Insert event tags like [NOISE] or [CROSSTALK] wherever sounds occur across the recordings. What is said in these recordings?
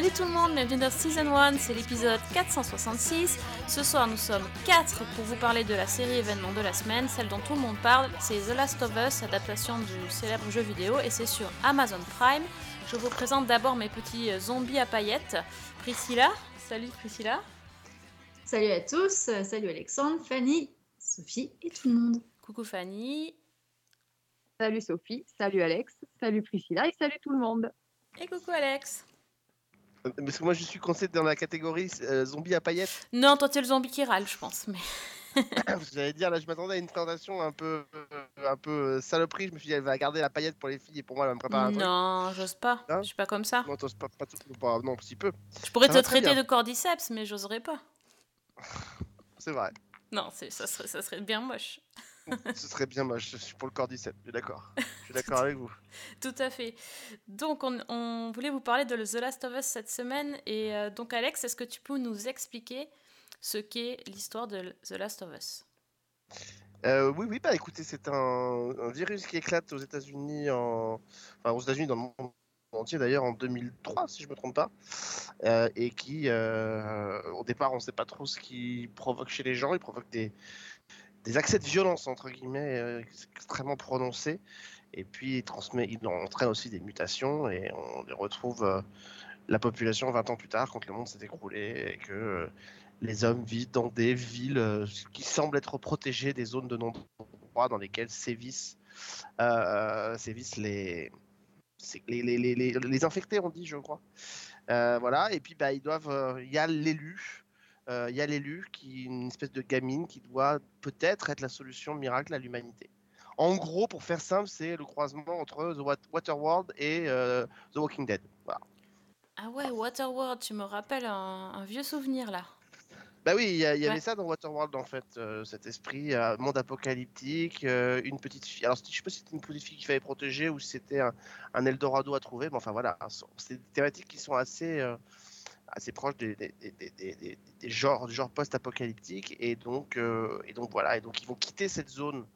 Salut tout le monde, bienvenue dans Season 1, c'est l'épisode 466. Ce soir nous sommes 4 pour vous parler de la série événement de la semaine, celle dont tout le monde parle, c'est The Last of Us, adaptation du célèbre jeu vidéo et c'est sur Amazon Prime. Je vous présente d'abord mes petits zombies à paillettes. Priscilla, salut Priscilla. Salut à tous, euh, salut Alexandre, Fanny, Sophie et tout le monde. Coucou Fanny. Salut Sophie, salut Alex, salut Priscilla et salut tout le monde. Et coucou Alex. Parce que moi je suis coincé dans la catégorie euh, zombie à paillettes. Non, toi t'es le zombie qui râle, je pense. Mais... [COUGHS] Vous allez dire, là je m'attendais à une présentation un peu, euh, un peu euh, saloperie. Je me suis dit, elle va garder la paillette pour les filles et pour moi elle va me préparer un truc. Non, j'ose pas. Hein Je suis pas comme ça. Non, t'oses pas, pas, tout- pas- non, si peu. Je pourrais Ça te traiter de cordyceps, mais j'oserais pas. C'est vrai. Non, c'est- ça serait, ça serait bien moche. [LAUGHS] Ce serait bien moche. Je suis pour le cordyceps. Je suis d'accord. Je suis d'accord [LAUGHS] avec vous. Tout à fait. Donc, on, on voulait vous parler de The Last of Us cette semaine. Et euh, donc, Alex, est-ce que tu peux nous expliquer ce qu'est l'histoire de The Last of Us? Euh, oui, oui, bah écoutez, c'est un, un virus qui éclate aux États-Unis, en... enfin aux États-Unis dans le monde entier d'ailleurs en 2003, si je me trompe pas, euh, et qui, euh, au départ, on ne sait pas trop ce qui provoque chez les gens. Il provoque des, des accès de violence entre guillemets euh, extrêmement prononcés, et puis il transmet, il entraîne aussi des mutations, et on les retrouve euh, la population 20 ans plus tard, quand le monde s'est écroulé, et que euh, les hommes vivent dans des villes qui semblent être protégées des zones de non-droit dans lesquelles sévissent, sévissent les, les, les, infectés, on dit, je crois. Voilà, et puis bah, ils doivent. Il y a l'élu. Euh, Il y a l'élu qui une espèce de gamine qui doit peut-être être la solution miracle à l'humanité. En gros, pour faire simple, c'est le croisement entre The Wat- Waterworld et euh, The Walking Dead. Voilà. Ah ouais, Waterworld, tu me rappelles un, un vieux souvenir là. Bah oui, il y, avait Ouais. ça dans Waterworld en fait, euh, cet esprit, euh, monde apocalyptique, euh, une petite fille. Alors je sais pas si c'était une petite fille qu'il fallait protéger ou si c'était un, un Eldorado à trouver, mais enfin voilà, ce- c'est des thématiques qui sont assez, assez proches des, genres, du genre post-apocalyptique et donc, euh, et donc voilà, et donc ils vont quitter cette zone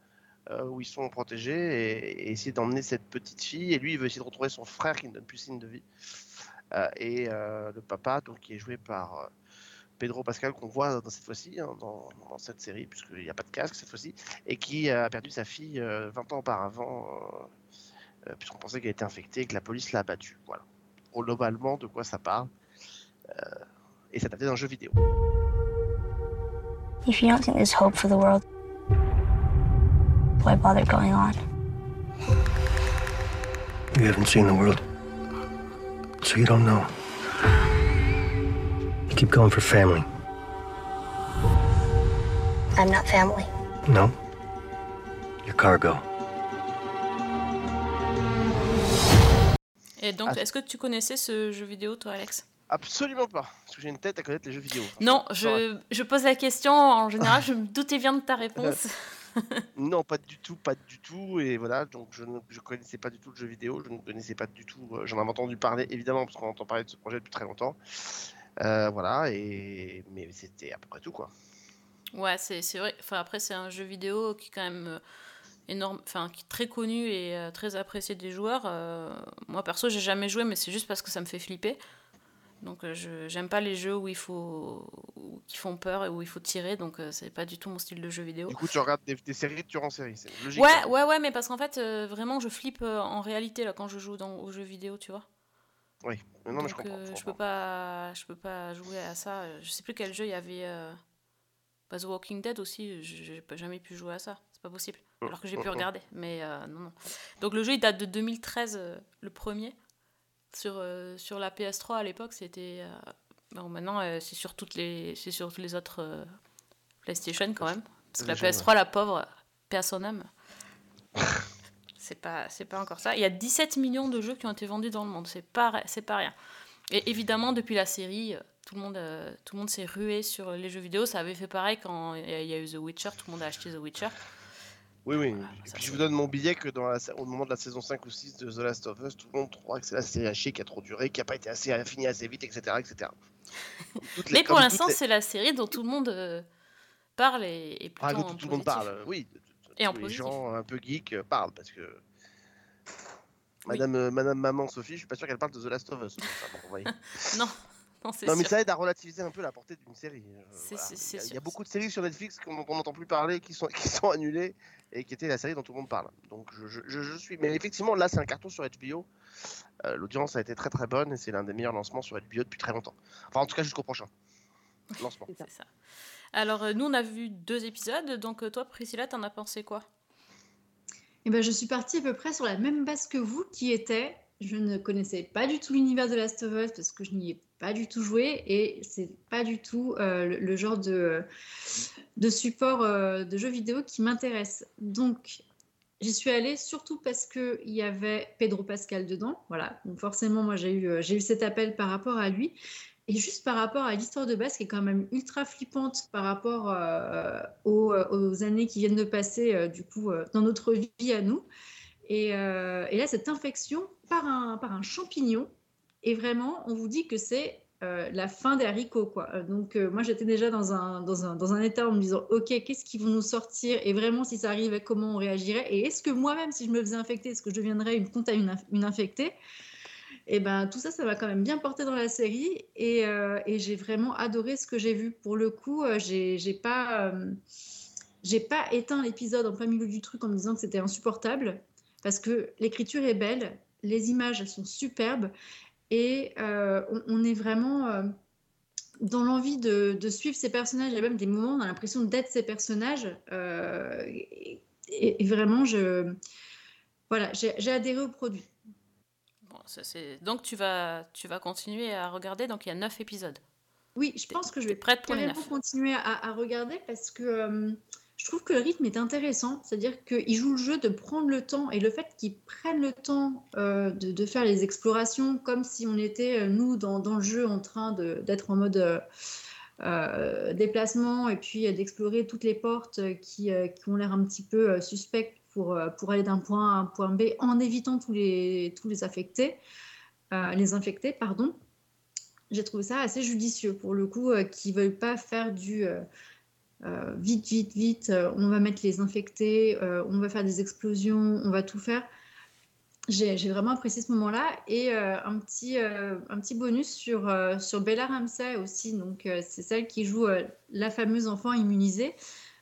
euh, où ils sont protégés et, essayer d'emmener cette petite fille. Et lui, il veut essayer de retrouver son frère qui ne donne plus signe de vie. Euh, et le papa, donc qui est joué par Pedro Pascal qu'on voit cette fois-ci, hein, dans, cette série, puisqu'il n'y a pas de casque cette fois-ci, et qui a perdu sa fille euh, 20 ans auparavant, puisqu'on pensait qu'elle était infectée et que la police l'a abattue. Voilà. Globalement, de quoi ça parle. Euh, et ça datait d'un jeu vidéo. If you don't think there's hope for the world, why bother going on? You haven't seen the world, so you don't know. You keep going for family. I'm not family. No? Your cargo. Et donc, Ah. est-ce que tu connaissais ce jeu vidéo, toi, Alex? Absolument pas, parce que j'ai une tête à connaître les jeux vidéo. Non, je, je pose la question. En général, je me doutais bien de ta réponse. [LAUGHS] Non, pas du tout, pas du tout. Et voilà, donc je ne je connaissais pas du tout le jeu vidéo, je ne connaissais pas du tout. euh, J'en avais entendu parler, évidemment, parce qu'on entend parler de ce projet depuis très longtemps. Euh, voilà, et mais c'était à peu près tout, quoi. Ouais, c'est vrai. Enfin, après, c'est un jeu vidéo qui est quand même euh, énorme, enfin, qui est très connu et euh, très apprécié des joueurs. Moi, perso, j'ai jamais joué, mais c'est juste parce que ça me fait flipper. Donc, euh, je j'aime pas les jeux où il faut, où- qui font peur et où il faut tirer. Donc, euh, c'est pas du tout mon style de jeu vidéo. Du coup, tu regardes des, des séries de tueurs en série, c'est logique. Ouais, ouais, ouais, mais parce qu'en fait, euh, vraiment, je flippe en réalité là quand je joue dans, aux jeux vidéo, tu vois. Oui, non, mais je comprends. euh, je peux pas, je peux pas jouer à ça. Je sais plus quel jeu il y avait. Euh... bah, The Walking Dead aussi, j'ai jamais pu jouer à ça. C'est pas possible. Mm, Alors que j'ai mm, pu mm. regarder, mais non, non. Donc le jeu il date de 2013, euh, le premier. Sur, euh, sur la PS3 à l'époque, c'était. euh, Bon, maintenant euh, c'est sur toutes les, c'est sur toutes les autres euh, PlayStation quand même. Parce que la PlayStation, PS3, la pauvre, personne âme. [LAUGHS] c'est pas, c'est pas encore ça. Il y a 17 millions de jeux qui ont été vendus dans le monde. C'est pas, c'est pas rien. Et évidemment, depuis la série, tout le monde, tout le monde s'est rué sur les jeux vidéo. Ça avait fait pareil quand il y a- il y a eu The Witcher. Tout le monde a acheté The Witcher. Oui, oui. Voilà, Et ça, je vous donne mon billet que dans la, au moment de la saison 5 ou 6 de The Last of Us, tout le monde trouvera que c'est la série à chier qui a trop duré, qui a pas été assez finie assez vite, etc. [LAUGHS] les- Mais pour l'instant, les- c'est la série dont tout le monde euh, parle et, et plutôt Ah, dont en tout le monde parle, oui. de- de- de- Et en les positif. gens un peu geeks euh, parlent parce que. Madame, euh, Madame Maman Sophie, je suis pas sûr qu'elle parle de The Last of Us. Enfin, bon. [LAUGHS] Non, [LAUGHS] non, mais ça aide à relativiser un peu la portée d'une série. euh, voilà. Il y a- Il y, sûr. a beaucoup de séries sur Netflix qu'on dont on n'entend plus parler, qui sont, [LAUGHS] qui sont annulées et qui étaient la série dont tout le monde parle. Donc je, je- suis. Mais effectivement, là, c'est un carton sur HBO. Euh, L'audience a été très très bonne et c'est l'un des meilleurs lancements sur HBO depuis très longtemps. Enfin, en tout cas, jusqu'au prochain [LAUGHS] lancement. C'est ça. Alors, euh, nous, on a vu deux épisodes. Donc, toi, Priscilla, t'en as pensé quoi? Eh ben, je suis partie à peu près sur la même base que vous, qui était, je ne connaissais pas du tout l'univers de Last of Us parce que je n'y ai pas du tout joué et c'est pas du tout euh, le, genre de, de support euh, de jeux vidéo qui m'intéresse. Donc, j'y suis allée surtout parce qu'il y avait Pedro Pascal dedans. Voilà, donc forcément, moi, j'ai eu, euh, j'ai eu cet appel par rapport à lui. Et juste par rapport à l'histoire de base qui est quand même ultra flippante par rapport aux, aux années qui viennent de passer du coup dans notre vie à nous. Et, et là, cette infection par un, par un champignon, et vraiment, on vous dit que c'est euh, la fin des haricots. Quoi. Euh, Donc, euh, moi, j'étais déjà dans un, dans, un, dans un état en me disant, OK, qu'est-ce qu'ils vont nous sortir? Et vraiment, si ça arrivait, comment on réagirait? Et est-ce que moi-même, si je me faisais infecter, est-ce que je deviendrais une, conta- une, inf- une infectée? Et ben tout ça, ça m'a quand même bien porté dans la série et, j'ai vraiment adoré ce que j'ai vu. Pour le coup, j'ai pas, j'ai pas éteint l'épisode en plein milieu du truc en me disant que c'était insupportable parce que l'écriture est belle, les images elles sont superbes et euh, on, on est vraiment euh, dans l'envie de, de suivre ces personnages. Il y a même des moments où on a l'impression d'être ces personnages euh, et, vraiment je voilà, j'ai adhéré au produit. Bon, ça, c'est... Donc, tu vas, tu vas continuer à regarder. Donc, il y a neuf épisodes. Oui, je pense que je vais prête pour carrément continuer à, à regarder parce que euh, je trouve que le rythme est intéressant. C'est-à-dire qu'ils jouent le jeu de prendre le temps et le fait qu'ils prennent le temps euh, de, faire les explorations comme si on était, euh, nous, dans, le jeu, en train d'être en mode euh, déplacement et puis d'explorer toutes les portes qui, ont l'air un petit peu suspectes pour, aller d'un point A à un point B en évitant tous les, tous les affectés, les infectés, pardon j'ai trouvé ça assez judicieux pour le coup, qui ne veulent pas faire du euh, vite, vite, vite, euh, on va mettre les infectés, euh, on va faire des explosions, on va tout faire. J'ai vraiment apprécié ce moment-là. Et un, petit, un petit bonus sur, sur Bella Ramsey aussi. Donc, c'est celle qui joue la fameuse enfant immunisée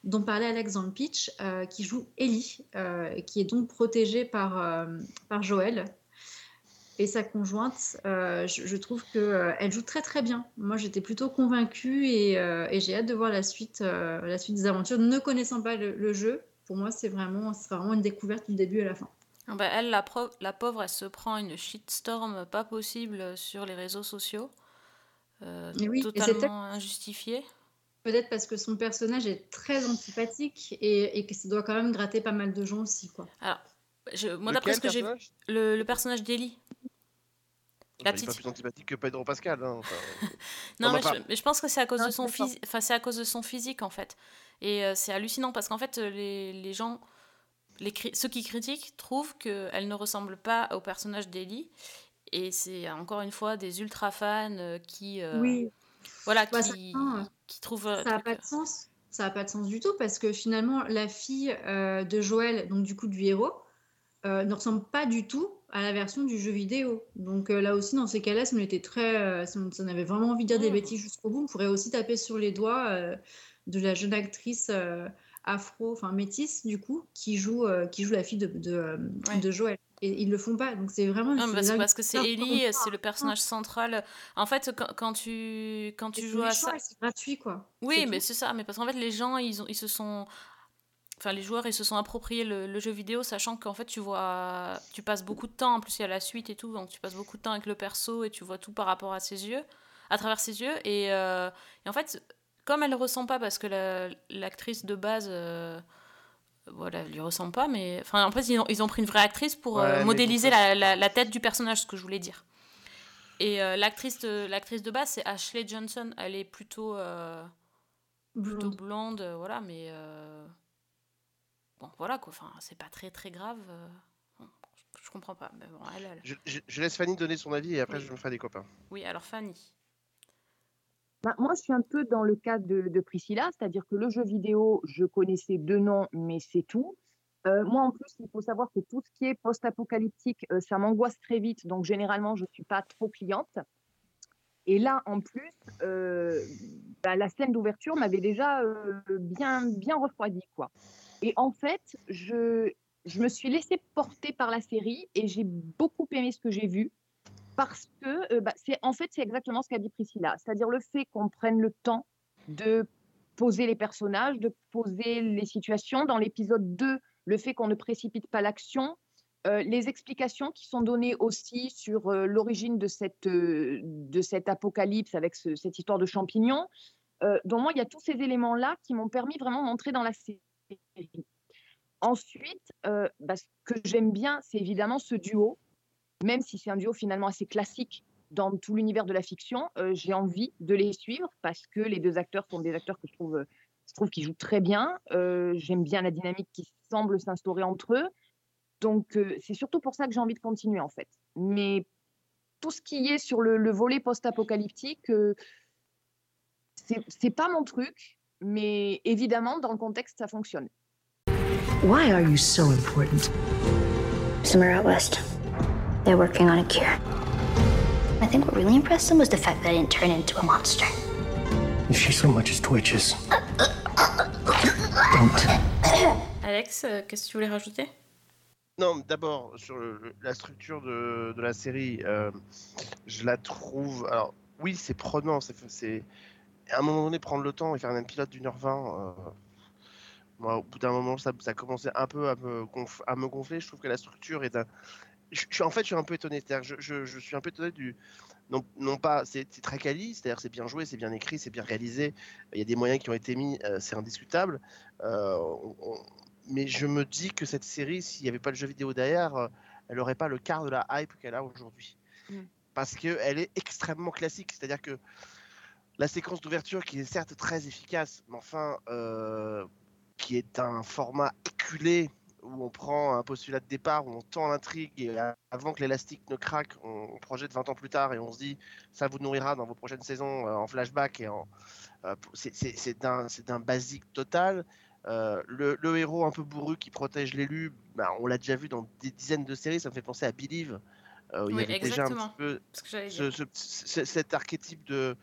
dont parlait Alex dans le pitch, qui joue Ellie, qui est donc protégée par, par Joël et sa conjointe, euh, je, je trouve qu'elle joue très très bien. Moi j'étais plutôt convaincue et, euh, et j'ai hâte de voir la suite, euh, la suite des aventures. Ne connaissant pas le, le jeu, pour moi c'est vraiment, ce sera vraiment une découverte du début à la fin. Ah bah, elle, la, pauvre, elle se prend une shitstorm pas possible sur les réseaux sociaux. Euh, oui, totalement injustifiée. Peut-être parce que son personnage est très antipathique et, et que ça doit quand même gratter pas mal de gens aussi. Quoi. Alors, je, moi, d'après ce que j'ai vu, le, le personnage d'Ellie. La est pas petite- plus antipathique que Pedro Pascal. hein, enfin, [LAUGHS] Non, On mais je, pas- mais je pense que c'est à cause Non, de son physique. Enfin, c'est à cause de son physique en fait. Et euh, c'est hallucinant parce qu'en fait, euh, les, les gens, les cri- ceux qui critiquent trouvent qu'elle ne ressemble pas au personnage d'Ellie. Et c'est encore une fois des ultra fans euh, qui, euh, voilà, Bah, qui, certains, qui trouvent. euh, Ça n'a pas de sens. Ça n'a pas de sens du tout parce que finalement, la fille euh, de Joël, donc du coup du héros, euh, ne ressemble pas du tout à la version du jeu vidéo. Donc euh, là aussi, dans ces cas-là, si on était très, euh, si on, si on avait vraiment envie de dire des bêtises jusqu'au bout, on pourrait aussi taper sur les doigts euh, de la jeune actrice euh, afro, enfin métisse du coup, qui joue, euh, qui joue la fille de, de, Ouais. de Joël. Et ils le font pas. Donc c'est vraiment. Non, parce, que c'est Ellie, c'est le personnage central. En fait, quand, quand tu, quand tu joues à ça. C'est gratuit quoi. Oui, mais c'est ça. Mais parce qu'en fait, les gens, ils, ont, ils se sont. Enfin, les joueurs, ils se sont appropriés le, le jeu vidéo, sachant qu'en fait, tu vois. Tu passes beaucoup de temps. En plus, il y a la suite et tout. Donc, tu passes beaucoup de temps avec le perso et tu vois tout par rapport à ses yeux. À travers ses yeux. Et, euh, et en fait, comme elle ne ressent pas, parce que la- l'actrice de base. euh, voilà, elle lui ressemble pas, mais. Enfin, en fait, ils ont, ils ont pris une vraie actrice pour euh, Ouais, modéliser la, la, la tête du personnage, ce que je voulais dire. Et euh, l'actrice de, l'actrice de base, c'est Ashley Johnson. Elle est plutôt. euh, plutôt Blonde. blonde, voilà, mais. Voilà quoi. Enfin, c'est pas très très grave. euh, je comprends pas. Mais bon, elle, elle- Je, je- je laisse Fanny donner son avis et après Oui. je me ferai des copains. Oui, alors Fanny. Bah, moi, je suis un peu dans le cas de, de Priscilla, c'est-à-dire que le jeu vidéo, je connaissais deux noms, mais c'est tout. Euh, moi, en plus, il faut savoir que tout ce qui est post-apocalyptique, euh, ça m'angoisse très vite, donc généralement, je ne suis pas trop cliente. Et là, en plus, euh, bah, la scène d'ouverture m'avait déjà euh, bien, bien refroidi, quoi. Et en fait, je, je me suis laissée porter par la série et j'ai beaucoup aimé ce que j'ai vu parce que euh, bah, c'est en fait c'est exactement ce qu'a dit Priscilla, c'est-à-dire le fait qu'on prenne le temps de poser les personnages, de poser les situations. Dans l'épisode 2, le fait qu'on ne précipite pas l'action, euh, les explications qui sont données aussi sur euh, l'origine de cette, de cet apocalypse avec ce- cette histoire de champignons. Donc moi, il y a tous ces éléments-là qui m'ont permis vraiment d'entrer dans la série. Ensuite, euh, bah, ce que j'aime bien, c'est évidemment ce duo, même si c'est un duo finalement assez classique dans tout l'univers de la fiction, euh, j'ai envie de les suivre parce que les deux acteurs sont des acteurs que je trouve, je trouve qu'ils jouent très bien. Euh, J'aime bien la dynamique qui semble s'instaurer entre eux. Donc, euh, c'est surtout pour ça que j'ai envie de continuer en fait. Mais tout ce qui est sur le, le volet post-apocalyptique, euh, c'est pas mon truc, mais évidemment, dans le contexte, ça fonctionne. Why are you so important? Somewhere out west. They're working on a cure. I think what really impressed them was the fact that I didn't turn into a monster. If she so much as twitches, don't. Alex, euh, qu'est-ce que tu voulais rajouter? Non, d'abord, sur le- la structure de, de la série, euh, je la trouve. Alors, oui, c'est prenant. C'est, c'est- à un moment donné, prendre le temps et faire un pilote d'une heure vingt. euh, moi, au bout d'un moment, ça, ça commençait un peu à me, gonf- à me gonfler. Je trouve que la structure est un. Je, je suis, en fait, je suis un peu étonné. Je, je- je suis un peu étonné du. Non, non pas, c'est, très quali, c'est-à-dire c'est bien joué, c'est bien écrit, c'est bien réalisé. Il y a des moyens qui ont été mis, euh, c'est indiscutable. Euh, on- on- mais je me dis que cette série, s'il n'y avait pas le jeu vidéo derrière, euh, elle n'aurait pas le quart de la hype qu'elle a aujourd'hui. Mm. Parce qu'elle est extrêmement classique. C'est-à-dire que la séquence d'ouverture, qui est certes très efficace, mais enfin, euh, qui est un format éculé, où on prend un postulat de départ, où on tend l'intrigue, et avant que l'élastique ne craque, on, projette 20 ans plus tard, et on se dit, ça vous nourrira dans vos prochaines saisons euh, en flashback. et en euh, c'est- d'un basique total. Euh, le, le héros un peu bourru qui protège l'élu, bah, on l'a déjà vu dans des dizaines de séries, ça me fait penser à Believe. euh, où il Oui, y avait déjà un exactement. petit peu ce- ce- ce- cet archétype de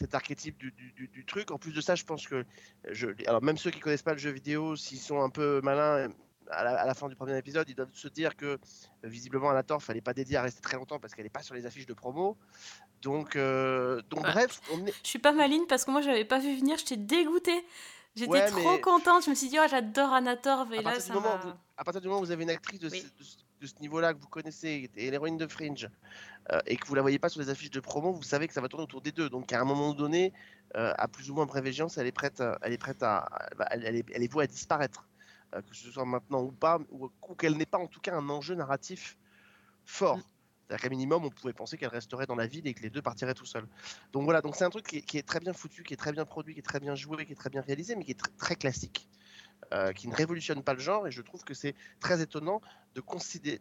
cet archétype du, du- du- du truc. En plus de ça, je pense que je, alors même ceux qui connaissent pas le jeu vidéo, s'ils sont un peu malins, à la, à la fin du premier épisode, ils doivent se dire que euh, visiblement Alator, fallait pas dédier à rester très longtemps parce qu'elle n'est pas sur les affiches de promo. Donc, euh, donc Ouais. bref, on est, Je suis pas maline parce que moi j'avais pas vu venir, j'étais dégoûtée. J'étais Ouais, trop mais- contente, je me suis dit, oh, j'adore Anatorv et à là partir, ça moment vous, à partir du moment où vous avez une actrice de, Oui. ce, de ce- de ce niveau-là que vous connaissez, et l'héroïne de Fringe, euh, et que vous la voyez pas sur les affiches de promo, vous savez que ça va tourner autour des deux. Donc à un moment donné, euh, à plus ou moins brève échéance, elle est prête, à- elle est prête à, bah, elle, est, elle est vouée à disparaître, Euh, que ce soit maintenant ou pas, ou, qu'elle n'ait pas en tout cas un enjeu narratif fort. C'est-à-dire qu'à minimum, on pouvait penser qu'elle resterait dans la ville et que les deux partiraient tout seuls. Donc voilà, donc c'est un truc qui est, très bien foutu, qui est très bien produit, qui est très bien joué, qui est très bien réalisé, mais qui est tr- très classique euh, qui ne révolutionne pas le genre et je trouve que c'est très étonnant de considérer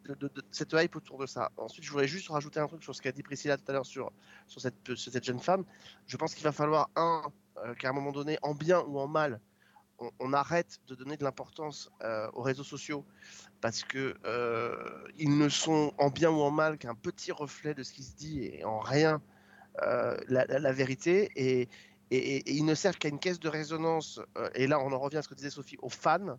cette hype autour de ça. Ensuite, je voudrais juste rajouter un truc sur ce qu'a dit Priscilla tout à l'heure sur, sur, cette, jeune femme. Je pense qu'il va falloir, un, euh, qu'à un moment donné, en bien ou en mal, on, arrête de donner de l'importance euh, aux réseaux sociaux parce que ils ne sont en bien ou en mal qu'un petit reflet de ce qui se dit et en rien la, la- la vérité et, et- et- ils ne servent qu'à une caisse de résonance euh, et là on en revient à ce que disait Sophie aux fans.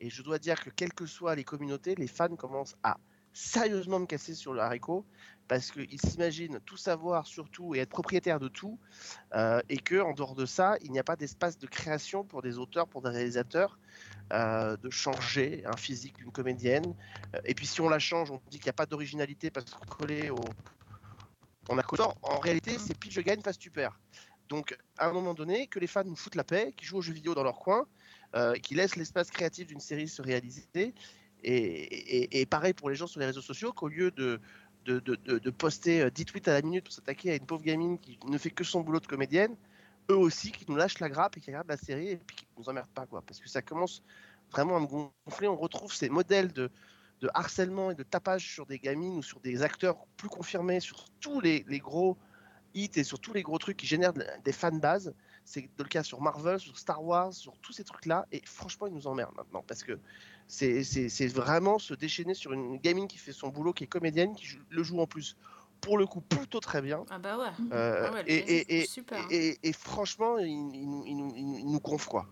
Et je dois dire que quelles que soient les communautés les fans commencent à sérieusement me casser sur le haricot parce qu'ils s'imaginent tout savoir sur tout et être propriétaire de tout euh, et que en dehors de ça il n'y a pas d'espace de création pour des auteurs pour des réalisateurs euh, de changer un physique d'une comédienne. Et puis si on la change on dit qu'il n'y a pas d'originalité parce qu'on collé au on a en réalité c'est pitch gagne face tu donc à un moment donné que les fans nous foutent la paix qui jouent aux jeux vidéo dans leur coin euh, qui laissent l'espace créatif d'une série se réaliser et, pareil pour les gens sur les réseaux sociaux qu'au lieu de poster euh, 10 tweets à la minute pour s'attaquer à une pauvre gamine qui ne fait que son boulot de comédienne, eux aussi qui nous lâchent la grappe et qui regardent la série et puis qui nous emmerdent pas quoi. Parce que ça commence vraiment à me gonfler. On retrouve ces modèles de, harcèlement et de tapage sur des gamines ou sur des acteurs plus confirmés, sur tous les gros hits et sur tous les gros trucs qui génèrent de- des fanbases. C'est le cas sur Marvel, sur Star Wars, sur tous ces trucs-là. Et franchement, ils nous emmerdent maintenant parce que c'est vraiment se déchaîner sur une gamine qui fait son boulot, qui est comédienne, qui le joue en plus pour le coup plutôt très bien. Ah bah ouais. Euh, Ah ouais, et, super, hein. et- et franchement, il, il nous- il nous- il nous- il nous gonfle quoi.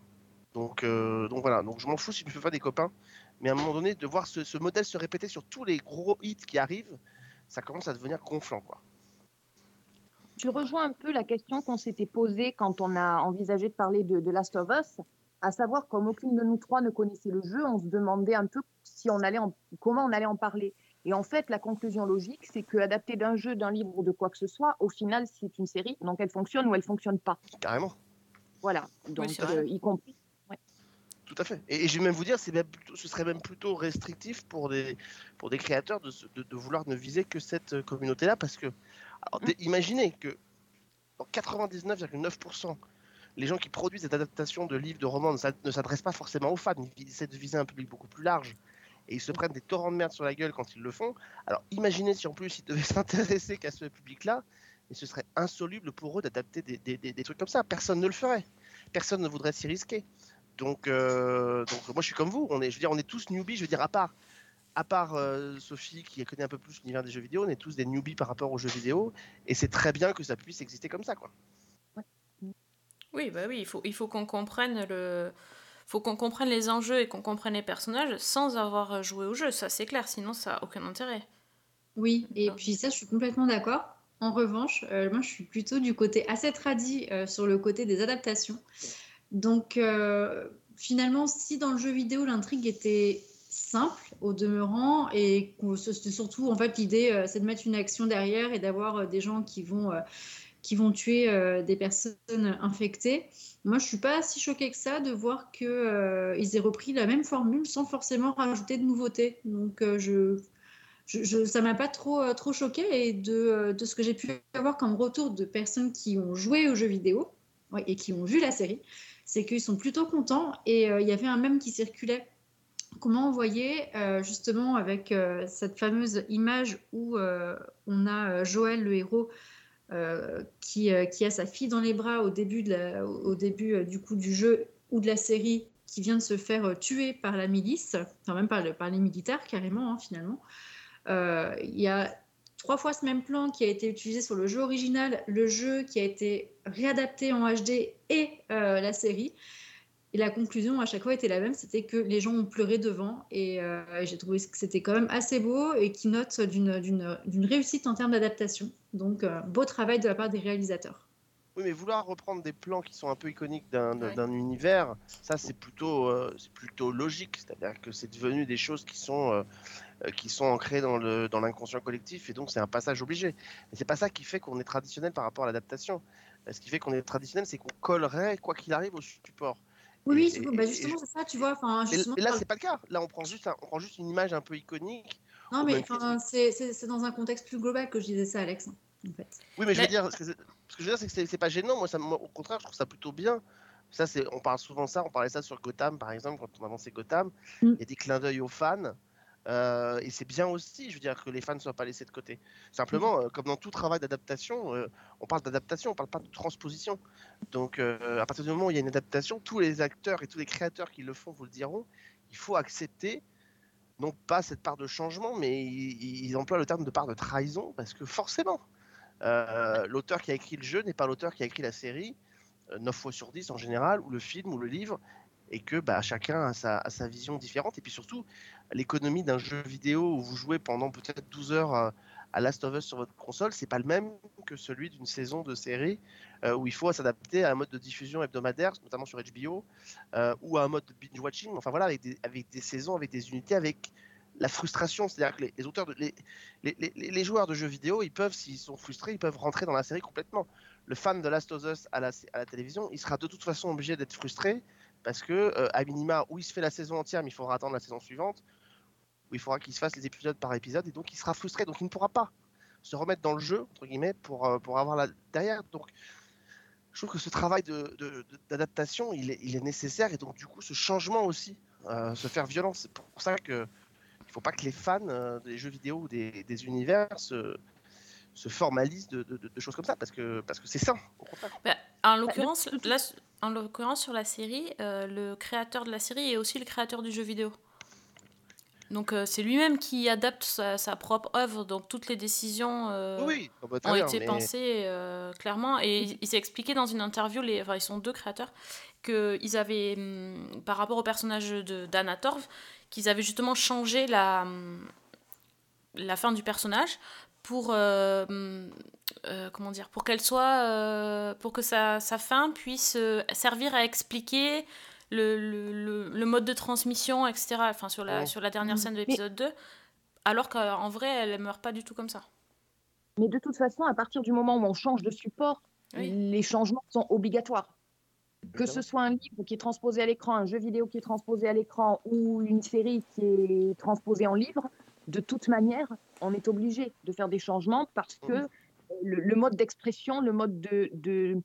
Donc, euh, donc voilà, donc je m'en fous si tu fais pas des copains, mais à un moment donné, de voir ce, ce modèle se répéter sur tous les gros hits qui arrivent, ça commence à devenir gonflant quoi. Tu rejoins un peu la question qu'on s'était posée quand on a envisagé de parler de, de Last of Us, à savoir comme aucune de nous trois ne connaissait le jeu, on se demandait un peu si on allait en- comment on allait en parler. Et en fait, la conclusion logique, c'est que adapté d'un jeu, d'un livre ou de quoi que ce soit, au final, c'est une série, donc elle fonctionne ou elle fonctionne pas. Carrément, Voilà. Donc, euh, y compris. tout à fait. Et, et je vais même vous dire, c'est même plutôt- ce serait même plutôt restrictif pour des, pour des créateurs de- de vouloir ne viser que cette euh, communauté-là, parce que imaginez que dans 99,9% les gens qui produisent cette adaptation de livres, de romans ne s'ad- ne s'adressent pas forcément aux fans, ils essaient de viser un public beaucoup plus large. Et ils se prennent des torrents de merde sur la gueule quand ils le font. Alors imaginez si en plus ils devaient [LAUGHS] s'intéresser qu'à ce public-là, et ce serait insoluble pour eux d'adapter des, des- des- des trucs comme ça. Personne ne le ferait. Personne ne voudrait s'y risquer. Donc, euh, moi je suis comme vous. On je veux on est tous newbies. Je veux dire, à part, à part euh, Sophie qui connaît un peu plus l'univers des jeux vidéo, on est tous des newbies par rapport aux jeux vidéo. Et c'est très bien que ça puisse exister comme ça, quoi. Oui, bah oui, il faut, il faut qu'on comprenne le... faut qu'on comprenne les enjeux et qu'on comprenne les personnages sans avoir joué au jeu, ça c'est clair, sinon ça a aucun intérêt. Oui, et puis ça, je suis complètement d'accord. En revanche, euh, moi, je suis plutôt du côté assez tradit euh, sur le côté des adaptations. Donc, euh, finalement, si dans le jeu vidéo, l'intrigue était simple au demeurant et surtout, en fait, l'idée, euh, c'est de mettre une action derrière et d'avoir euh, des gens qui vont, euh, qui vont tuer des personnes infectées. Moi, je suis pas si choquée que ça de voir que euh, ils aient repris la même formule sans forcément rajouter de nouveautés. Donc, euh, je ça m'a pas trop, trop choqué et de, de ce que j'ai pu avoir comme retour de personnes qui ont joué aux jeux vidéo et qui ont vu la série, c'est qu'ils sont plutôt contents et il y avait un mème qui circulait. Comment on voyait euh, justement avec euh, cette fameuse image où euh, on a Joël, le héros, qui, qui a sa fille dans les bras au début, du coup du jeu ou de la série, qui vient de se faire tuer par la milice, enfin même par, le- par les militaires carrément hein, finalement. Il y a trois fois ce même plan qui a été utilisé sur le jeu original, le jeu qui a été réadapté en HD et la série. Et la conclusion à chaque fois était la même, c'était que les gens ont pleuré devant et euh, j'ai trouvé que c'était quand même assez beau et qui note d'une- réussite en termes d'adaptation. Donc euh, beau travail de la part des réalisateurs. Oui, mais vouloir reprendre des plans qui sont un peu iconiques d'un Ouais. univers, ça c'est plutôt, euh, c'est plutôt logique. C'est-à-dire que c'est devenu des choses qui sont, qui sont ancrées dans l'inconscient collectif et donc c'est un passage obligé. Mais c'est pas ça qui fait qu'on est traditionnel par rapport à l'adaptation. Ce qui fait qu'on est traditionnel, c'est qu'on collerait quoi qu'il arrive au support. Oui, oui, Et- bah justement, c'est ça, tu vois. Justement, et là, c'est pas le cas. Là, on prend juste, un- on prend juste une image un peu iconique. non, mais c'est dans un contexte plus global que je disais ça, Alex. En fait. Oui, mais je Mais- veux dire, ce que, c'est- ce que je veux dire, c'est que c'est- pas gênant. Moi, ça, moi, au contraire, je trouve ça plutôt bien. Ça, c'est, on parle souvent de ça. On parlait ça sur Gotham, par exemple, quand on avançait Gotham. Mm. Il y a des clins d'œil aux fans. Euh, et c'est bien aussi, je veux dire, que les fans ne soient pas laissés de côté. Simplement, euh, comme dans tout travail d'adaptation, euh, on parle d'adaptation, on parle pas de transposition. Donc, à partir du moment où il y a une adaptation, tous les acteurs et tous les créateurs qui le font vous le diront, il faut accepter non pas cette part de changement, mais ils, emploient le terme de part de trahison, parce que forcément, l'auteur qui a écrit le jeu n'est pas l'auteur qui a écrit la série, euh, 9 fois sur 10 en général, ou le film, ou le livre, et que bah, chacun a sa, a sa vision différente. Et puis surtout, l'économie d'un jeu vidéo où vous jouez pendant peut-être 12 heures à, Last of Us sur votre console, c'est pas le même que celui d'une saison de série euh, où il faut s'adapter à un mode de diffusion hebdomadaire, notamment sur HBO, euh, ou à un mode de binge-watching, enfin voilà, avec des, avec des saisons, avec des unités, avec la frustration, c'est-à-dire que les, auteurs, les, les joueurs de jeux vidéo, ils peuvent, s'ils sont frustrés, ils peuvent rentrer dans la série complètement. Le fan de Last of Us à la, à la télévision, il sera de toute façon obligé d'être frustré parce que, euh, à minima, où il se fait la saison entière, mais il faudra attendre la saison suivante, où il faudra qu'il se fasse les épisodes par épisode, et donc il sera frustré, donc il ne pourra pas se remettre dans le jeu, entre guillemets, pour, euh, pour avoir la derrière. Donc, je trouve que ce travail de- de- de- d'adaptation, il, est, il est nécessaire, et donc du coup, ce changement aussi euh, se faire violence. C'est pour ça que il faut pas que les fans euh, des jeux vidéo ou des, des univers se, se formalisent de, de- de- de choses comme ça parce que parce que c'est contraire. Bah, en l'occurrence, là, en l'occurrence sur la série, euh, le créateur de la série est aussi le créateur du jeu vidéo. Donc euh, c'est lui-même qui adapte sa, sa propre œuvre, donc toutes les décisions euh, oui, ont été mais- pensées euh, clairement. Et il, il s'est expliqué dans une interview, les, enfin ils sont deux créateurs, qu'ils avaient, hum, par rapport au personnage d'Anna Torv, qu'ils avaient justement changé la, hum, la fin du personnage pour hum, comment dire pour qu'elle soit pour que sa, sa fin puisse servir à expliquer le, le, mode de transmission etc enfin sur la Ouais. sur la dernière Mm. scène de Mais- l'épisode 2 alors qu'en vrai elle meurt pas du tout comme ça Mais de toute façon, à partir du moment où on change de support, Oui. les changements sont obligatoires. Que ce soit un livre qui est transposé à l'écran, un jeu vidéo qui est transposé à l'écran ou une série qui est transposée en livre, de toute manière, on est obligé de faire des changements parce que Mhm. euh, le, le mode d'expression, le mode de, de,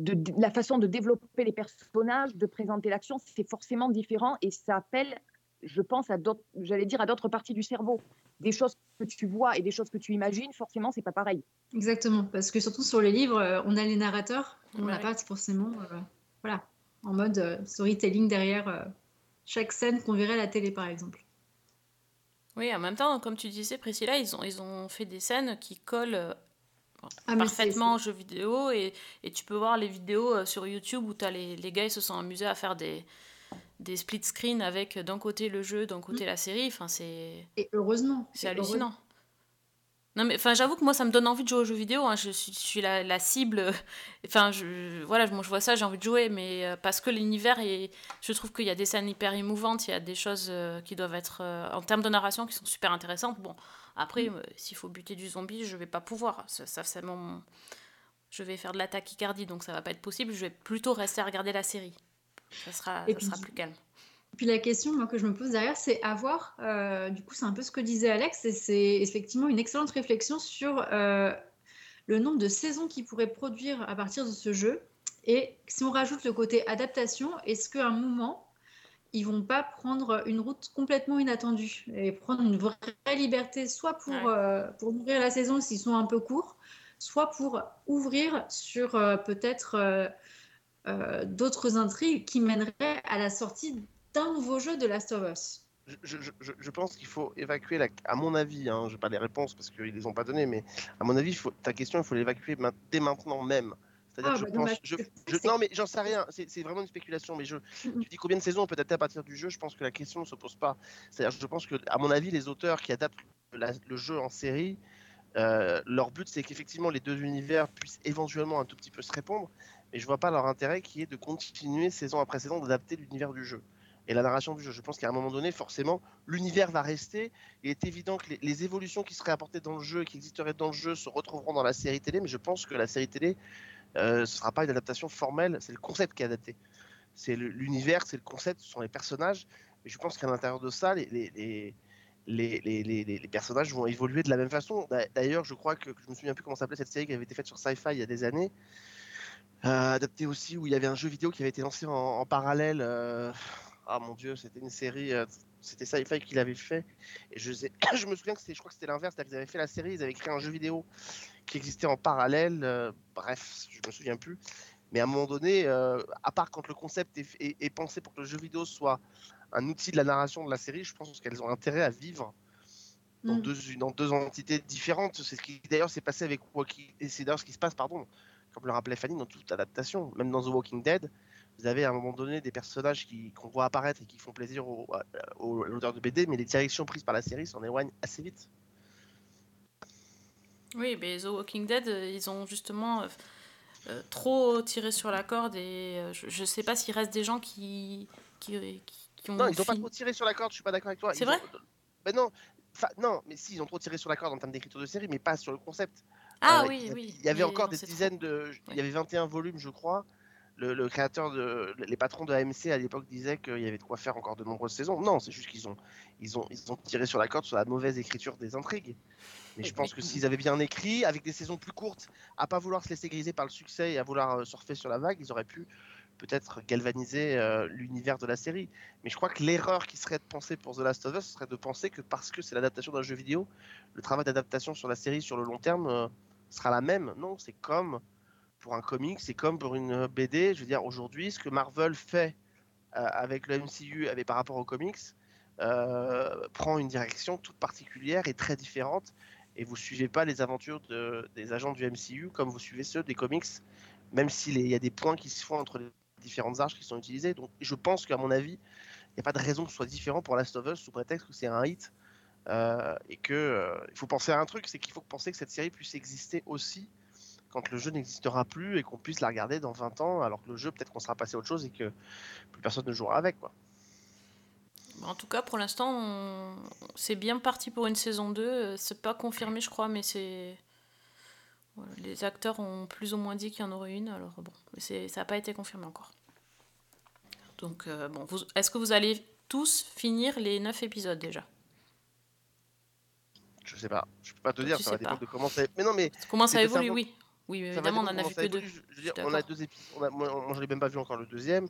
de- de- la façon de développer les personnages, de présenter l'action, c'est forcément différent et ça appelle, je pense, à d'autres, j'allais dire à d'autres parties du cerveau. Des choses que tu vois et des choses que tu imagines, forcément, c'est pas pareil. Exactement, parce que surtout sur les livres, euh, on a les narrateurs, on n'a Ouais. pas forcément, euh, voilà, en mode euh, storytelling derrière euh, chaque scène qu'on verrait à la télé, par exemple. oui en même temps comme tu disais Priscilla ils ont ils ont fait des scènes qui collent euh, Ah, parfaitement jeux vidéo et, et tu peux voir les vidéos euh, sur YouTube où as les, les gars ils se sont amusés à faire des, des split screen avec euh, d'un côté le jeu, d'un côté la série. Enfin, c'est Et heureusement. c'est hallucinant. Non mais enfin j'avoue que moi ça me donne envie de jouer aux jeux vidéo. hein. Je suis, je suis la, la cible. [LAUGHS] Enfin je voilà moi je vois ça j'ai envie de jouer mais euh, parce que l'univers est. Je trouve qu'il y a des scènes hyper émouvantes. Il y a des choses euh, qui doivent être euh, en termes de narration qui sont super intéressantes. Bon après euh, s'il faut buter du zombie je vais pas pouvoir. Ça, ça c'est mon. Je vais faire de la tachycardie donc ça va pas être possible. Je vais plutôt rester à regarder la série. Ça sera Et ça puis, sera plus calme. Puis la question moi, que je me pose derrière, c'est avoir, euh, du coup c'est un peu ce que disait Alex, et c'est effectivement une excellente réflexion sur euh, le nombre de saisons qu'ils pourraient produire à partir de ce jeu. Et si on rajoute le côté adaptation, est-ce qu'à un moment, ils vont pas prendre une route complètement inattendue et prendre une vraie liberté, soit pour, Ouais. euh, pour nourrir la saison s'ils sont un peu courts, soit pour ouvrir sur euh, peut-être euh, euh, d'autres intrigues qui mèneraient à la sortie d'un nouveau jeu de Last of Us. Je, je- je- je pense qu'il faut évacuer, la, à mon avis, hein, je n'ai pas les réponses parce qu'ils ne les ont pas données, mais à mon avis, faut, ta question, il faut l'évacuer dès maintenant même. C'est-à-dire Ah, que je bah, pense. je- je- non, mais j'en sais rien, c'est vraiment une spéculation. Mais je, tu dis combien de saisons peut-être à partir du jeu, je pense que la question ne se pose pas. C'est-à-dire, je pense que, à mon avis, les auteurs qui adaptent la- le jeu en série, euh, leur but, c'est qu'effectivement les deux univers puissent éventuellement un tout petit peu se répondre, mais je vois pas leur intérêt qui est de continuer saison après saison d'adapter l'univers du jeu et la narration du jeu. Je pense qu'à un moment donné, forcément, l'univers va rester. Il est évident que les, les évolutions qui seraient apportées dans le jeu et qui existeraient dans le jeu se retrouveront dans la série télé, mais je pense que la série télé, euh, ce sera pas une adaptation formelle, c'est le concept qui est adapté. C'est l'univers, c'est le concept, ce sont les personnages. Et je pense qu'à l'intérieur de ça, les, personnages vont évoluer de la même façon. D'a- D'ailleurs, je crois que je me souviens plus comment s'appelait cette série qui avait été faite sur Sci-Fi il y a des années. Euh, adaptée aussi où il y avait un jeu vidéo qui avait été lancé en, en parallèle. euh, Ah mon dieu, c'était une série, euh, c'était Sci-Fi qui l'avait fait. Et je, sais- [COUGHS] je me souviens que c'était, je crois que c'était l'inverse, c'est-à-dire qu'ils avaient fait la série, ils avaient créé un jeu vidéo qui existait en parallèle. euh, bref, je me souviens plus. Mais à un moment donné, euh, à part quand le concept est, est- est pensé pour que le jeu vidéo soit un outil de la narration de la série, je pense qu'elles ont intérêt à vivre dans, Mm. deux, dans deux entités différentes. C'est ce qui d'ailleurs s'est passé avec Walking et c'est d'ailleurs ce qui se passe, pardon, comme le rappelait Fanny, dans toute adaptation, même dans The Walking Dead, vous avez à un moment donné des personnages qui qu'on voit apparaître et qui font plaisir au- à- au- à l'auteur de BD, mais les directions prises par la série s'en éloignent assez vite. Oui, mais The Walking Dead, euh, ils ont justement euh, euh, trop tiré sur la corde et euh, je, je sais pas s'il reste des gens qui, qui, qui, qui ont. Non, ils n'ont pas trop tiré sur la corde, je suis pas d'accord avec toi. C'est vrai? ont- Ben non, enfin, non, mais si, ils ont trop tiré sur la corde en termes d'écriture de série, mais pas sur le concept. Ah Euh, oui, il, oui. Il y avait mais encore des trop. dizaines de. Il y avait 21 volumes, je crois. Le, le créateur de. Les patrons de AMC à l'époque disaient qu'il y avait de quoi faire encore de nombreuses saisons. Non, c'est juste qu'ils ont, ils ont, ils ont tiré sur la corde sur la mauvaise écriture des intrigues. Mais je pense que s'ils avaient bien écrit, avec des saisons plus courtes, à pas vouloir se laisser griser par le succès et à vouloir euh, surfer sur la vague, ils auraient pu peut-être galvaniser euh, l'univers de la série. Mais je crois que l'erreur qui serait de penser pour The Last of Us serait de penser que parce que c'est l'adaptation d'un jeu vidéo, le travail d'adaptation sur la série sur le long terme euh, sera la même. Non, c'est comme pour un comic, c'est comme pour une BD. Je veux dire, aujourd'hui, ce que Marvel fait euh, avec le MCU avec, par rapport aux comics euh, prend une direction toute particulière et très différente. Et vous suivez pas les aventures de, des agents du MCU comme vous suivez ceux des comics, même s'il y a des points qui se font entre les différentes arches qui sont utilisées. Donc je pense qu'à mon avis, il n'y a pas de raison que ce soit différent pour Last of Us sous prétexte que c'est un hit. Euh, et que euh, il faut penser à un truc, c'est qu'il faut penser que cette série puisse exister aussi quand le jeu n'existera plus et qu'on puisse la regarder dans 20 ans, alors que le jeu peut-être qu'on sera passé à autre chose et que plus personne ne jouera avec. Quoi. En tout cas, pour l'instant, on... c'est bien parti pour une saison 2. C'est pas confirmé, je crois, mais c'est. Voilà, les acteurs ont plus ou moins dit qu'il y en aurait une, alors bon, c'est- ça n'a pas été confirmé encore. Donc, euh, bon, vous- est-ce que vous allez tous finir les 9 épisodes déjà? Je sais pas, je peux pas te dire, ça va dépendre de comment ça. Mais non, mais Comment ça évolue, oui. Oui, évidemment, on en a vu que deux. évolue. Je- je veux suis dire, on a d'accord. deux épisodes. Moi, moi, je l'ai même pas vu encore le deuxième.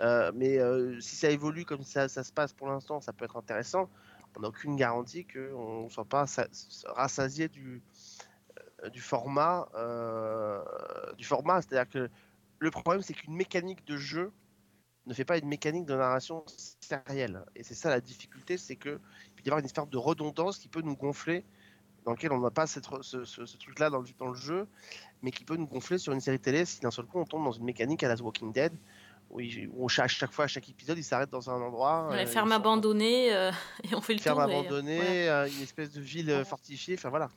Euh, mais euh, si ça évolue comme ça, ça se passe pour l'instant, ça peut être intéressant. On n'a aucune garantie qu'on ne soit pas sa- rassasié du, euh, du format. du format. C'est-à-dire que le problème, c'est qu'une mécanique de jeu ne fait pas une mécanique de narration sérielle. Et c'est ça la difficulté, c'est qu'il peut y avoir une espèce de redondance qui peut nous gonfler, dans lequel on n'a pas cette ce, ce- ce truc-là dans le, dans le jeu, mais qui peut nous gonfler sur une série télé si d'un seul coup on tombe dans une mécanique à la The Walking Dead, où, il- où à chaque fois, à chaque épisode, il s'arrête dans un endroit. Ouais, euh, ferme abandonnée, euh, [LAUGHS] et on fait le Ferme tour. et- abandonnée, euh, une espèce de ville euh, fortifiée, enfin voilà.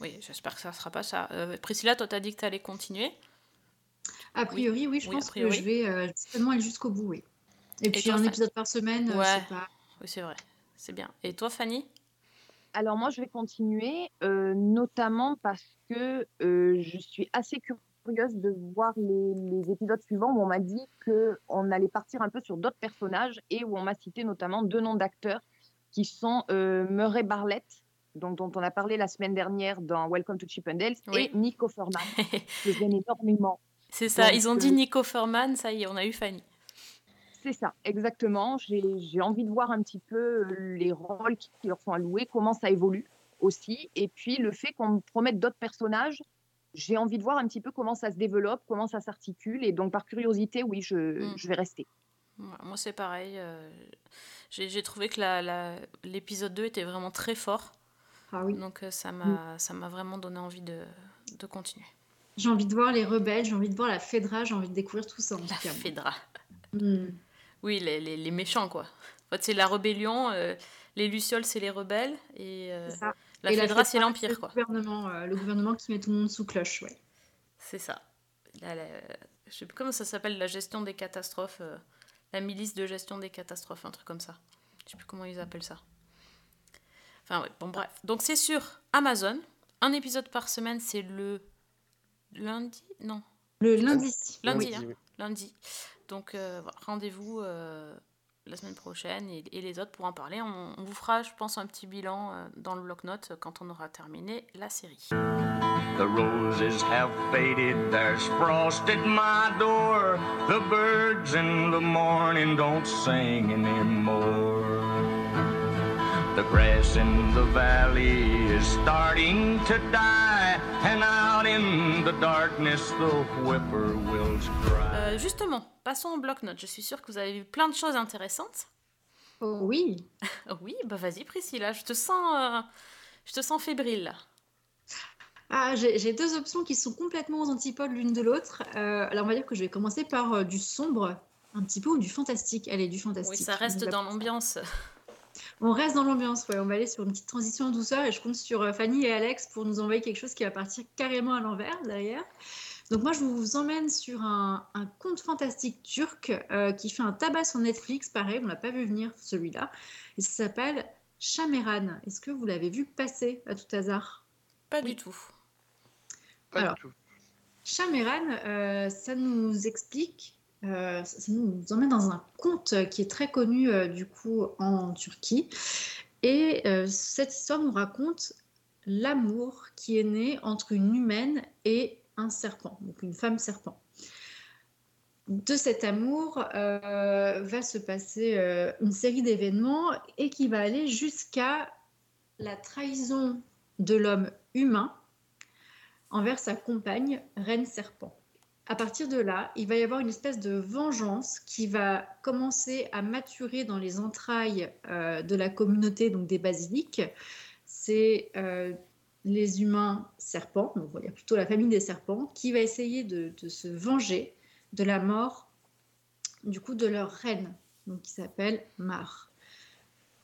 Oui, j'espère que ça ne sera pas ça. Euh, Priscilla, toi, t'as dit que tu allais continuer. A priori, oui, je Oui, pense que je vais euh, certainement aller jusqu'au bout, oui. Et puis toi, un épisode par semaine, euh, Ouais. c'est pas. Oui, c'est vrai. C'est bien. Et toi, Fanny? Alors moi, je vais continuer, euh, notamment parce que euh, je suis assez curieuse de voir les, les épisodes suivants où on m'a dit qu'on allait partir un peu sur d'autres personnages et où on m'a cité notamment deux noms d'acteurs qui sont euh, Murray Bartlett, donc, dont on a parlé la semaine dernière dans Welcome to Chippendales, Oui. et que j'aime [LAUGHS] énormément. C'est ça, Donc, ils ont dit Nico Furman, ça y est, on a eu Fanny. C'est ça, exactement. J'ai j'ai envie de voir un petit peu les rôles qui leur sont alloués, comment ça évolue aussi. Et puis le fait qu'on me promette d'autres personnages, j'ai envie de voir un petit peu comment ça se développe, comment ça s'articule. Et donc par curiosité, oui, je, Mm. je vais rester. Moi, c'est pareil. euh, J'ai trouvé que la- la- l'épisode 2 était vraiment très fort. Ah oui. Donc, euh, ça m'a ça m'a vraiment donné envie de, de continuer. J'ai envie de voir les rebelles, j'ai envie de voir la Fedra, j'ai envie de découvrir tout ça en La. Fedra. Oui, les, les- les méchants, quoi. En fait, c'est la rébellion. euh, les Lucioles, c'est les rebelles. Et euh, C'est ça. la Et Fedra, c'est le l'Empire, quoi. gouvernement, euh, le gouvernement qui met tout le monde sous cloche, ouais. C'est ça. La- la- je sais plus comment ça s'appelle, la gestion des catastrophes. euh, la milice de gestion des catastrophes, un truc comme ça. Je sais plus comment ils appellent ça. Enfin, ouais, bon, bref. Donc, c'est sur Amazon. Un épisode par semaine, c'est le lundi? Non, Le lundi. lundi. Lundi, hein. oui. lundi. Donc, euh, rendez-vous euh, la semaine prochaine et, et les autres pour en parler. On, on vous fera, je pense, un petit bilan euh, dans le bloc-notes quand on aura terminé la série. The roses have faded, there's frost at my door. The birds in the morning don't sing anymore. The grass in the valley is starting to die, and out in the darkness the whippoorwills cry. Euh, justement, passons au bloc-notes. Je suis sûre que vous avez vu plein de choses intéressantes. Oh, oui. [LAUGHS] Oui, bah vas-y Priscilla, je te sens, euh, je te sens fébrile là. Ah, j'ai deux options qui sont complètement aux antipodes l'une de l'autre. Euh, alors, on va dire que je vais commencer par euh, du sombre, un petit peu, ou du fantastique. Allez, du fantastique. Oui, ça reste va- dans l'ambiance. On reste dans l'ambiance, ouais. On va aller sur une petite transition en douceur et je compte sur euh, Fanny et Alex pour nous envoyer quelque chose qui va partir carrément à l'envers derrière. Donc moi, je vous emmène sur un, un conte fantastique turc euh, qui fait un tabac sur Netflix. Pareil, on l'a pas vu venir celui-là. Et ça s'appelle Chameran. Est-ce que vous l'avez vu passer à tout hasard? Pas du tout. Pas Alors. du tout. Chameran, euh, ça nous explique, euh, ça nous emmène dans un conte qui est très connu euh, du coup en Turquie. Et euh, cette histoire nous raconte l'amour qui est né entre une humaine et un serpent, donc une femme serpent. de cet amour va se passer une série d'événements et qui va aller jusqu'à la trahison de l'homme humain envers sa compagne, Reine Serpent. À partir de là, il va y avoir une espèce de vengeance qui va commencer à maturer dans les entrailles euh, de la communauté donc des basiliques. C'est euh, les humains serpents, donc on va dire plutôt la famille des serpents, qui va essayer de, de se venger de la mort du coup de leur reine, donc qui s'appelle Mar.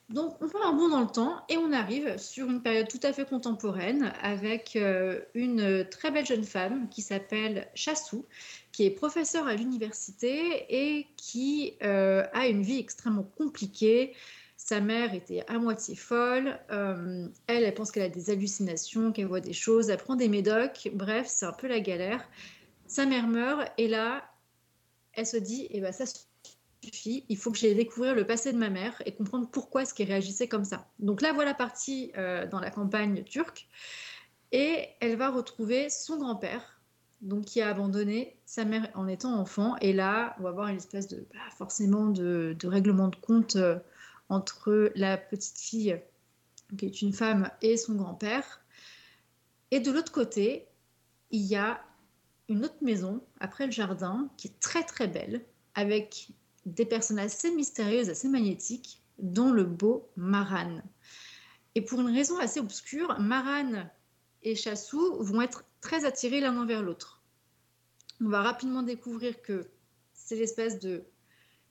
Donc on fait un bond dans le temps et on arrive sur une période tout à fait contemporaine avec euh, une très belle jeune femme qui s'appelle Chassou, qui est professeure à l'université et qui euh, a une vie extrêmement compliquée. Sa mère était à moitié folle. Euh, elle, elle pense qu'elle a des hallucinations, qu'elle voit des choses, elle prend des médocs. Bref, c'est un peu la galère. Sa mère meurt et là, elle se dit, eh ben, ça il faut que j'aille découvrir le passé de ma mère et comprendre pourquoi est-ce qu'elle réagissait comme ça. Donc là, voilà partie euh, dans la campagne turque et elle va retrouver son grand-père, donc qui a abandonné sa mère en étant enfant. Et là, on va avoir une espèce de bah, forcément de, de, règlement de compte euh, entre la petite fille, qui est une femme, et son grand-père. Et de l'autre côté, il y a une autre maison après le jardin qui est très très belle avec des personnes assez mystérieuses, assez magnétiques, dont le beau Maran. Et pour une raison assez obscure, Maran et Chassou vont être très attirés l'un envers l'autre. On va rapidement découvrir que c'est l'espèce de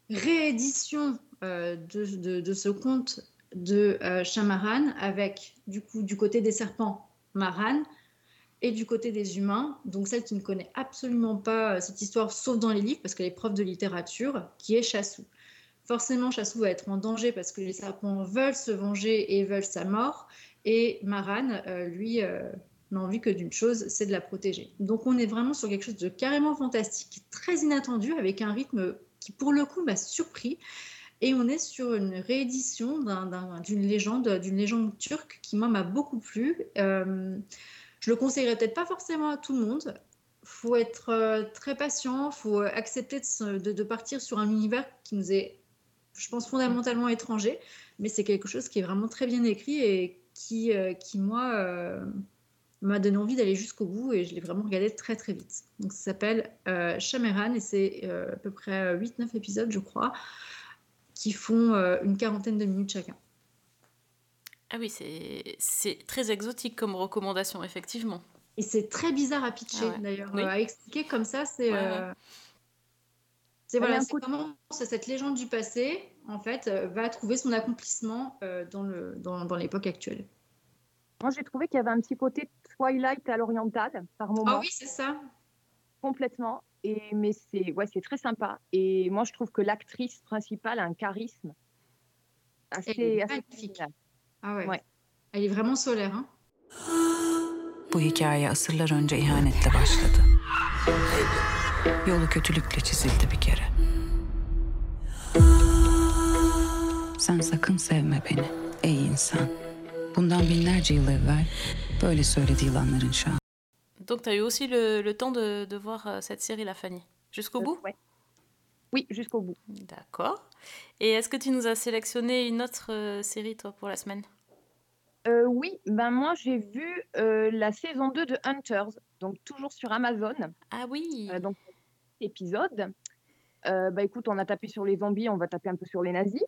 réédition euh, de, ce conte de euh, Chamaran avec du du côté des serpents Maran et du côté des humains, donc celle qui ne connaît absolument pas euh, cette histoire, sauf dans les livres, parce qu'elle est prof de littérature, qui est Chassou. Forcément, Chassou va être en danger parce que les serpents veulent se venger et veulent sa mort, et Maran, euh, lui, euh, n'a envie que d'une chose, c'est de la protéger. Donc on est vraiment sur quelque chose de carrément fantastique, très inattendu, avec un rythme qui, pour le coup, m'a surpris. Et on est sur une réédition d'une légende, d'une légende turque qui, moi, m'a beaucoup plu. Je le conseillerais peut-être pas forcément à tout le monde. faut être euh, très patient, faut accepter de, partir sur un univers qui nous est, je pense, fondamentalement étranger, mais c'est quelque chose qui est vraiment très bien écrit et qui, euh, qui moi, euh, m'a donné envie d'aller jusqu'au bout et je l'ai vraiment regardé très très vite. Donc ça s'appelle euh, Chameran et c'est euh, à peu près 8-9 épisodes, je crois, qui font euh, une quarantaine de minutes chacun. Ah oui, c'est très exotique comme recommandation, effectivement. Et c'est très bizarre à pitcher, ah ouais. d'ailleurs. Oui. À expliquer comme ça, c'est... Ouais, euh... C'est voilà, comment cette légende du passé, en fait, euh, va trouver son accomplissement euh, dans l'époque dans, dans actuelle. Moi, j'ai trouvé qu'il y avait un petit côté Twilight à l'oriental, par moment. Ah oui, c'est ça. Complètement. Et, mais c'est ouais, très sympa. Et moi, je trouve que l'actrice principale a un charisme assez, assez magnifique. Ah ouais. ouais. Elle est vraiment solaire. Hein? Bu hikaye asırlar önce ihanetle başladı. Yolu kötülükle çizildi bir kere. Sen sakın sevme beni ey insan. Bundan binlerce yıl evvel böyle söyledi yılanların şahı. Donc tu as eu aussi le, le temps de, de voir euh, cette série La Fanny? Jusqu'au bout? ouais. Oui, jusqu'au bout. D'accord. Et est-ce que tu nous as sélectionné une autre euh, série, toi, pour la semaine? Euh, Oui, ben moi, j'ai vu euh, la saison 2 de Hunters, donc toujours sur Amazon. Ah oui euh, Donc, épisode. Bah écoute, on a tapé sur les zombies, on va taper un peu sur les nazis.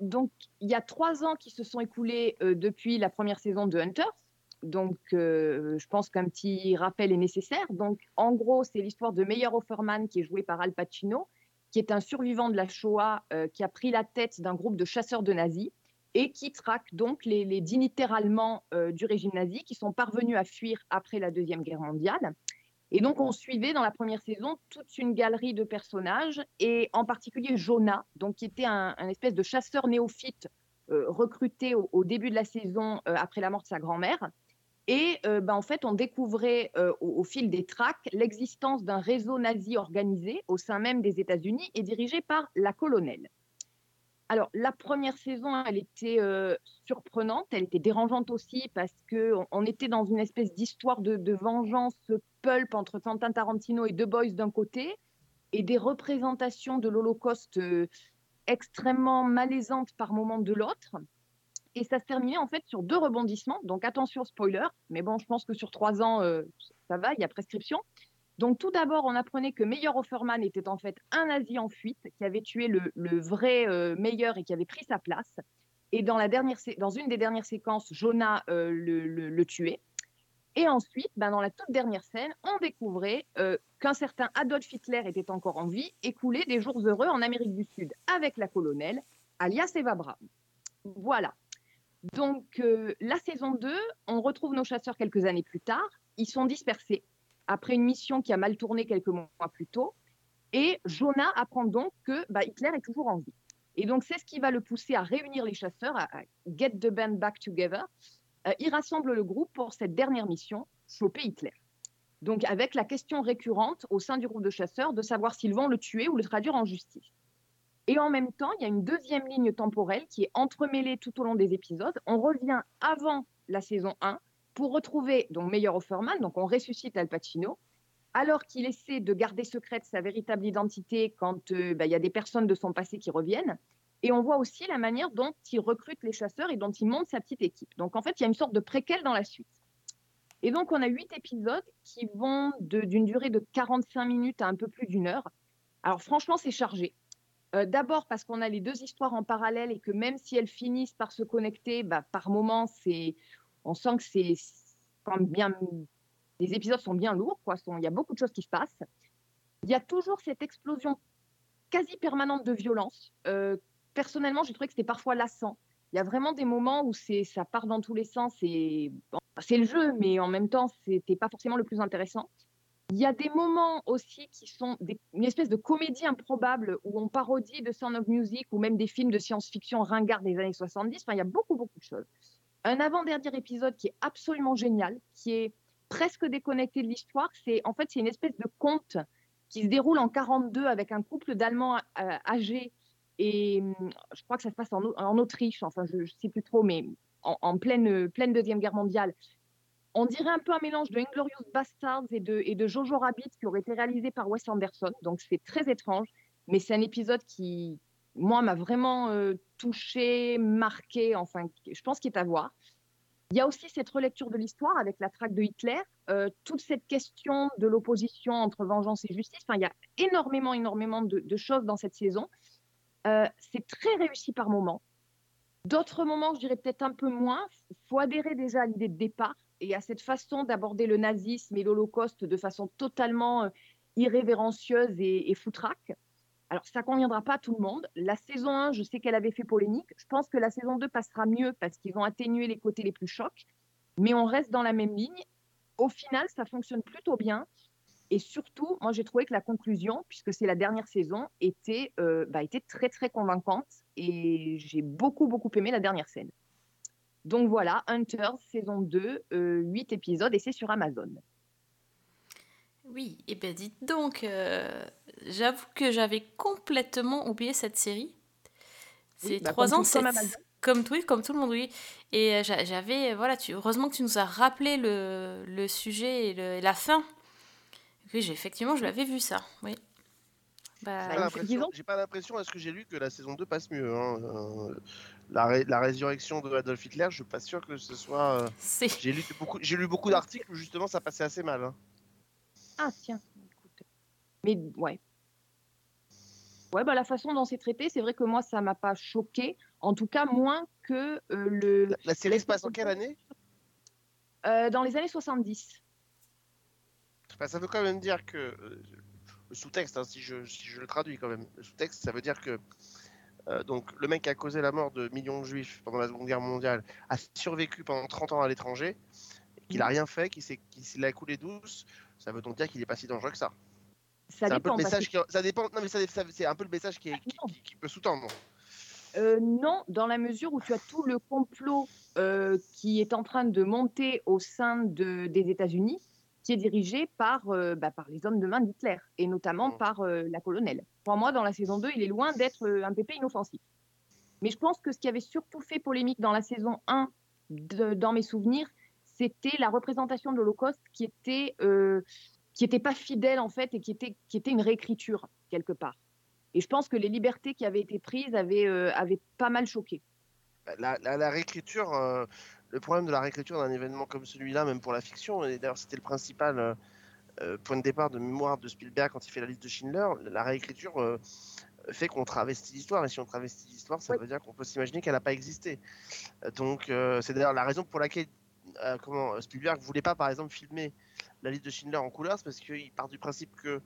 Donc, il y a trois ans qui se sont écoulés depuis la première saison de Hunters. Donc, je pense qu'un petit rappel est nécessaire. Donc, en gros, c'est l'histoire de Meyer Offerman, qui est joué par Al Pacino, qui est un survivant de la Shoah qui a pris la tête d'un groupe de chasseurs de nazis et qui traque donc les, dignitaires allemands euh, du régime nazi qui sont parvenus à fuir après la Deuxième Guerre mondiale. Et donc, on suivait dans la première saison toute une galerie de personnages, et en particulier Jonah, donc, qui était un, espèce de chasseur néophyte euh, recruté au, début de la saison euh, après la mort de sa grand-mère. Et ben, en fait, on découvrait au, au, fil des tracks l'existence d'un réseau nazi organisé au sein même des États-Unis et dirigé par la colonelle. Alors, la première saison, elle était surprenante, elle était dérangeante aussi parce qu'on on était dans une espèce d'histoire de, vengeance pulp entre Quentin Tarantino et The Boys d'un côté, et des représentations de l'Holocauste extrêmement malaisantes par moment de l'autre. Et ça se terminait en fait sur deux rebondissements. Donc attention, spoiler, mais bon, je pense que sur trois ans, ça va, il y a prescription. Donc tout d'abord, on apprenait que Meyer Offerman était en fait un nazi en fuite qui avait tué le, vrai euh, Meyer et qui avait pris sa place. Et dans, la dernière, dans une des dernières séquences, Jonah euh, le, tuait. Et ensuite, ben, dans la toute dernière scène, on découvrait euh, qu'un certain Adolf Hitler était encore en vie et coulait des jours heureux en Amérique du Sud avec la colonelle, alias Eva Braun. Voilà. Donc, la saison 2, on retrouve nos chasseurs quelques années plus tard. Ils sont dispersés après une mission qui a mal tourné quelques mois plus tôt. Et Jonah apprend donc que bah, Hitler est toujours en vie. Et donc, c'est ce qui va le pousser à réunir les chasseurs, à, get the band back together. Euh, il rassemble le groupe pour cette dernière mission, choper Hitler. Donc, avec la question récurrente au sein du groupe de chasseurs de savoir s'ils vont le tuer ou le traduire en justice. Et en même temps, il y a une deuxième ligne temporelle qui est entremêlée tout au long des épisodes. On revient avant la saison 1 pour retrouver donc Meyer Offerman, donc on ressuscite Al Pacino, alors qu'il essaie de garder secrète sa véritable identité quand euh, bah, il y a des personnes de son passé qui reviennent. Et on voit aussi la manière dont il recrute les chasseurs et dont il monte sa petite équipe. Donc en fait, il y a une sorte de préquel dans la suite. Et donc on a huit épisodes qui vont d'une durée de 45 minutes à un peu plus d'une heure. Alors franchement, c'est chargé. Euh, D'abord parce qu'on a les deux histoires en parallèle et que même si elles finissent par se connecter, bah, par moments, c'est, on sent que c'est bien, les épisodes sont bien lourds, quoi. Il y a beaucoup de choses qui se passent. Il y a toujours cette explosion quasi permanente de violence. Euh, personnellement, j'ai trouvé que c'était parfois lassant. Il y a vraiment des moments où c'est, ça part dans tous les sens et c'est le jeu, mais en même temps, c'était pas forcément le plus intéressant. Il y a des moments aussi qui sont une espèce de comédie improbable où on parodie de Sound of Music ou même des films de science-fiction ringards des années 70. Enfin, il y a beaucoup, beaucoup de choses. Un avant-dernier épisode qui est absolument génial, qui est presque déconnecté de l'histoire. C'est en fait c'est une espèce de conte qui se déroule en 42 avec un couple d'Allemands euh, âgés et hum, je crois que ça se passe en, Au- en Autriche. Enfin, je ne sais plus trop, mais en, pleine deuxième guerre mondiale. On dirait un peu un mélange de Inglorious Bastards et et de Jojo Rabbit qui aurait été réalisé par Wes Anderson. Donc c'est très étrange, mais c'est un épisode qui, moi, m'a vraiment euh, touché, marqué. Enfin, je pense qu'il est à voir. Il y a aussi cette relecture de l'histoire avec la traque de Hitler, euh, toute cette question de l'opposition entre vengeance et justice. Enfin, il y a énormément, énormément de, choses dans cette saison. Euh, c'est très réussi par moments. D'autres moments, je dirais peut-être un peu moins. Il faut adhérer déjà à l'idée de départ et à cette façon d'aborder le nazisme et l'Holocauste de façon totalement euh, irrévérencieuse et, et foutraque. Alors, ça conviendra pas à tout le monde. La saison 1, je sais qu'elle avait fait polémique. Je pense que la saison 2 passera mieux parce qu'ils ont atténué les côtés les plus chocs. Mais on reste dans la même ligne. Au final, ça fonctionne plutôt bien. Et surtout, moi, j'ai trouvé que la conclusion, puisque c'est la dernière saison, était, euh, bah, très, très convaincante. Et j'ai beaucoup, beaucoup aimé la dernière scène. Donc voilà, Hunters, saison 2, euh, 8 épisodes, et c'est sur Amazon. Oui, et ben dites donc, euh, j'avoue que j'avais complètement oublié cette série. C'est Oui, bah, trois ans, c'est comme tout, comme tout le monde, oui. Et euh, j'a- j'avais, voilà, tu, heureusement que tu nous as rappelé le, le sujet et, le- et la fin. Oui, j'ai- effectivement, je l'avais vu ça, oui. Bah, J'ai pas l'impression- disons- J'ai pas l'impression, à ce que j'ai lu, que la saison 2 passe mieux. hein. Euh, la, ré- la résurrection de Adolf Hitler, je suis pas sûr que ce soit. euh, c'est... J'ai lu beaucoup, j'ai lu beaucoup d'articles où justement ça passait assez mal. hein. Ah, tiens. écoute. Mais ouais. Ouais, bah, la façon dont c'est traité, c'est vrai que moi, ça m'a pas choqué. En tout cas, moins que euh, le. La, la série se passe en quelle année? Euh, dans les années 70. Enfin, Ça veut quand même dire que. euh, le sous-texte, hein, si, je, si je le traduis quand même, le sous-texte, ça veut dire que. euh, donc, le mec qui a causé la mort de millions de juifs pendant la Seconde Guerre mondiale a survécu pendant 30 ans à l'étranger, qu'il a rien fait, qu'il s'est- qu'il s'est l'a coulé douce, ça veut donc dire qu'il est pas si dangereux que ça. Ça C'est un peu dépend. le qui, ça dépend. Non mais ça, ça- c'est un peu le message qui, est- qui, non. qui- qui peut sous-tendre. euh, non, dans la mesure où tu as tout le complot euh, qui est en train de monter au sein de, des États-Unis, qui est dirigé par, euh, bah, par les hommes de main d'Hitler, et notamment Mm. par la colonelle. Pour moi, dans la saison 2, il est loin d'être un pépé inoffensif. Mais je pense que ce qui avait surtout fait polémique dans la saison 1, de- dans mes souvenirs, c'était la représentation de l'Holocauste qui était euh, qui n'était pas fidèle en fait et qui était, qui était une réécriture quelque part. Et je pense que les libertés qui avaient été prises avaient, euh, avaient pas mal choqué. La, la- la réécriture, euh, le problème de la réécriture d'un événement comme celui-là, même pour la fiction, et d'ailleurs c'était le principal point de départ de mémoire de Spielberg quand il fait la liste de Schindler, la réécriture fait qu'on travestit l'histoire, et si on travestit l'histoire, ça Oui. veut dire qu'on peut s'imaginer qu'elle n'a pas existé. Donc euh, c'est d'ailleurs la raison pour laquelle euh, comment, Spielberg voulait pas par exemple filmer la liste de Schindler en couleur, c'est parce qu'il part du principe que